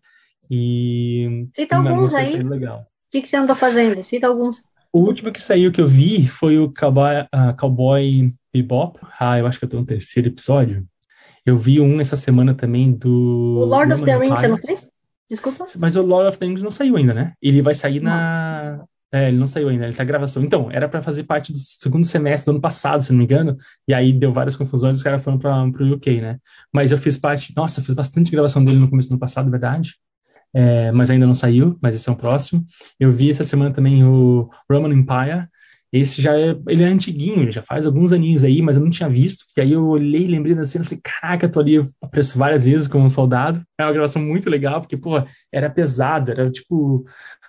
E... Cita alguns aí. O que, que você andou fazendo? Cita alguns. O último que saiu que eu vi foi o Cowboy, uh, Cowboy Bebop. Ah, eu acho que eu tô no terceiro episódio. Eu vi um essa semana também do. O Lord of the Rings, você não fez? Desculpa. Mas o Lord of the Rings não saiu ainda, né? Ele vai sair não. na. É, ele não saiu ainda, ele tá gravação. Então, era para fazer parte do segundo semestre do ano passado, se não me engano, e aí deu várias confusões, os caras foram para pro UK, né? Mas eu fiz parte, nossa, eu fiz bastante gravação dele no começo do ano passado, verdade. É, mas ainda não saiu, mas esse é o próximo. Eu vi essa semana também o Roman Empire, esse já é, ele é antiguinho, ele já faz alguns aninhos aí, mas eu não tinha visto. E aí eu olhei, lembrei da cena, falei, caraca, tô ali, apareço várias vezes como um soldado. É uma gravação muito legal, porque, pô, era pesado, era tipo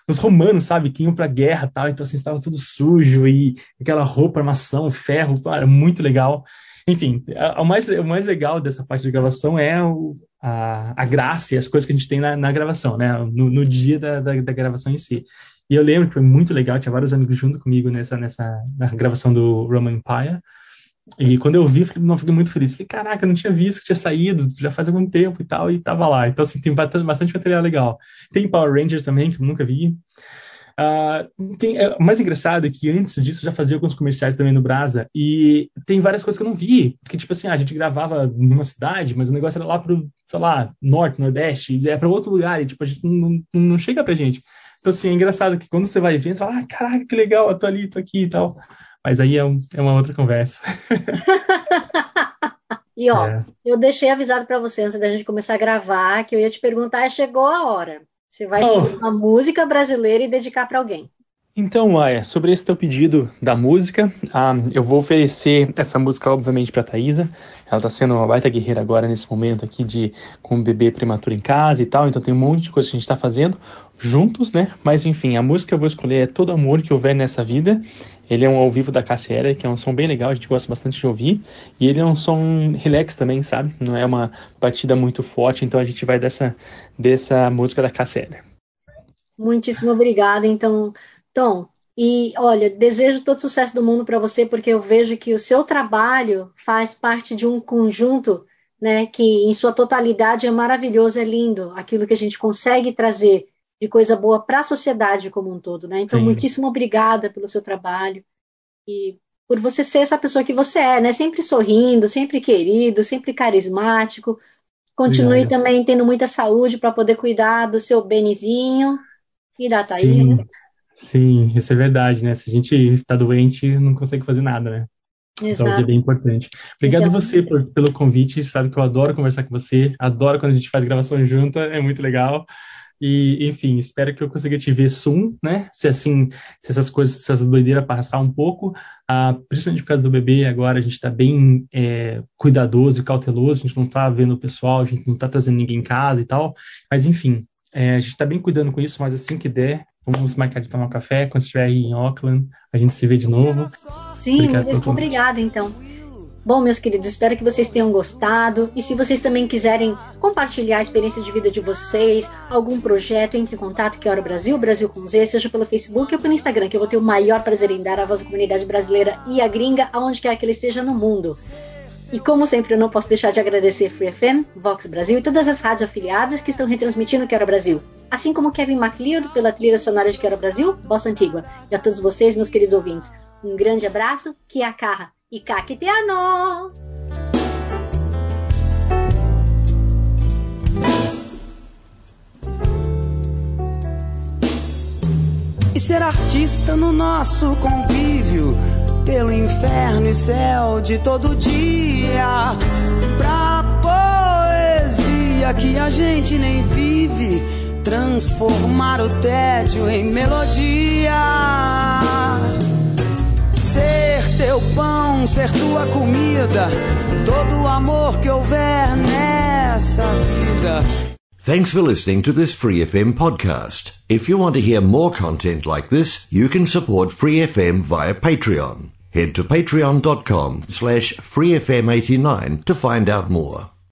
os romanos, sabe, que iam pra guerra tal, então assim, estava tudo sujo e aquela roupa, armação, ferro, pô, era muito legal. Enfim, o mais, o mais legal dessa parte de gravação é o, a, a graça e as coisas que a gente tem na, na gravação, né, no, no dia da, da, da gravação em si. E eu lembro que foi muito legal, tinha vários amigos junto comigo nessa, nessa na gravação do Roman Empire. E quando eu vi, não fiquei muito feliz. Falei, caraca, eu não tinha visto que tinha saído, já faz algum tempo e tal, e tava lá. Então, assim, tem bastante material legal. Tem Power Rangers também, que eu nunca vi. Uh, tem, é, o mais engraçado é que antes disso eu já fazia alguns comerciais também no Brasa, e tem várias coisas que eu não vi. Porque, tipo assim, a gente gravava numa cidade, mas o negócio era lá pro, sei lá, norte, nordeste, é para outro lugar, e tipo, a gente não, não, não chega pra gente. Então, assim, é engraçado que quando você vai vendo, você fala, ah, caraca, que legal, eu tô ali, tô aqui e tal. Mas aí é, um, é uma outra conversa. e ó, é. eu deixei avisado para você antes da gente começar a gravar que eu ia te perguntar, chegou a hora. Você vai escolher oh. uma música brasileira e dedicar para alguém. Então, Maia, sobre esse teu pedido da música, ah, eu vou oferecer essa música, obviamente, para Thaisa. Ela está sendo uma baita guerreira agora, nesse momento aqui, de com o bebê prematuro em casa e tal. Então, tem um monte de coisa que a gente está fazendo juntos, né? Mas, enfim, a música que eu vou escolher é Todo Amor Que Houver Nessa Vida. Ele é um ao vivo da Cassiera, que é um som bem legal, a gente gosta bastante de ouvir. E ele é um som relax também, sabe? Não é uma batida muito forte, então a gente vai dessa, dessa música da Cassiera. Muitíssimo obrigada. Então, Tom, e olha, desejo todo sucesso do mundo para você, porque eu vejo que o seu trabalho faz parte de um conjunto, né, que em sua totalidade é maravilhoso, é lindo, aquilo que a gente consegue trazer de coisa boa para a sociedade como um todo, né? Então, Sim. muitíssimo obrigada pelo seu trabalho e por você ser essa pessoa que você é, né? Sempre sorrindo, sempre querido, sempre carismático. Continue Obrigado. também tendo muita saúde para poder cuidar do seu Benizinho e da Thaís. Sim. Sim, isso é verdade, né? Se a gente está doente, não consegue fazer nada, né? Exato. Então, é bem importante. Obrigado então, você por, pelo convite. Sabe que eu adoro conversar com você. Adoro quando a gente faz gravação junta. É muito legal. E, enfim, espero que eu consiga te ver soon, né? Se assim, se essas coisas, se essas doideiras passar um pouco, ah, principalmente por causa do bebê, agora a gente está bem é, cuidadoso e cauteloso, a gente não está vendo o pessoal, a gente não está trazendo ninguém em casa e tal. Mas, enfim, é, a gente está bem cuidando com isso, mas assim que der, Vamos marcar de tomar um café quando estiver aí em Auckland. A gente se vê de novo. Sim, muito obrigada, então. Bom, meus queridos, espero que vocês tenham gostado. E se vocês também quiserem compartilhar a experiência de vida de vocês, algum projeto, entre em contato que Hora Brasil, Brasil com Z, seja pelo Facebook ou pelo Instagram, que eu vou ter o maior prazer em dar a voz da comunidade brasileira e a gringa aonde quer que ele esteja no mundo. E como sempre, eu não posso deixar de agradecer Free FM, Vox Brasil e todas as rádios afiliadas que estão retransmitindo Quero Brasil. Assim como Kevin MacLeod pela trilha sonora de Quero Brasil, Bossa Antigua. E a todos vocês, meus queridos ouvintes, um grande abraço, que a carra e caqueteano! E ser artista no nosso convívio pelo inferno e céu de todo dia, pra poesia que a gente nem vive, transformar o tédio em melodia. Ser teu pão, ser tua comida, todo o amor que houver nessa vida. Thanks for listening to this Free FM podcast. If you want to hear more content like this, you can support Free FM via Patreon. Head to patreon.com slash freefm89 to find out more.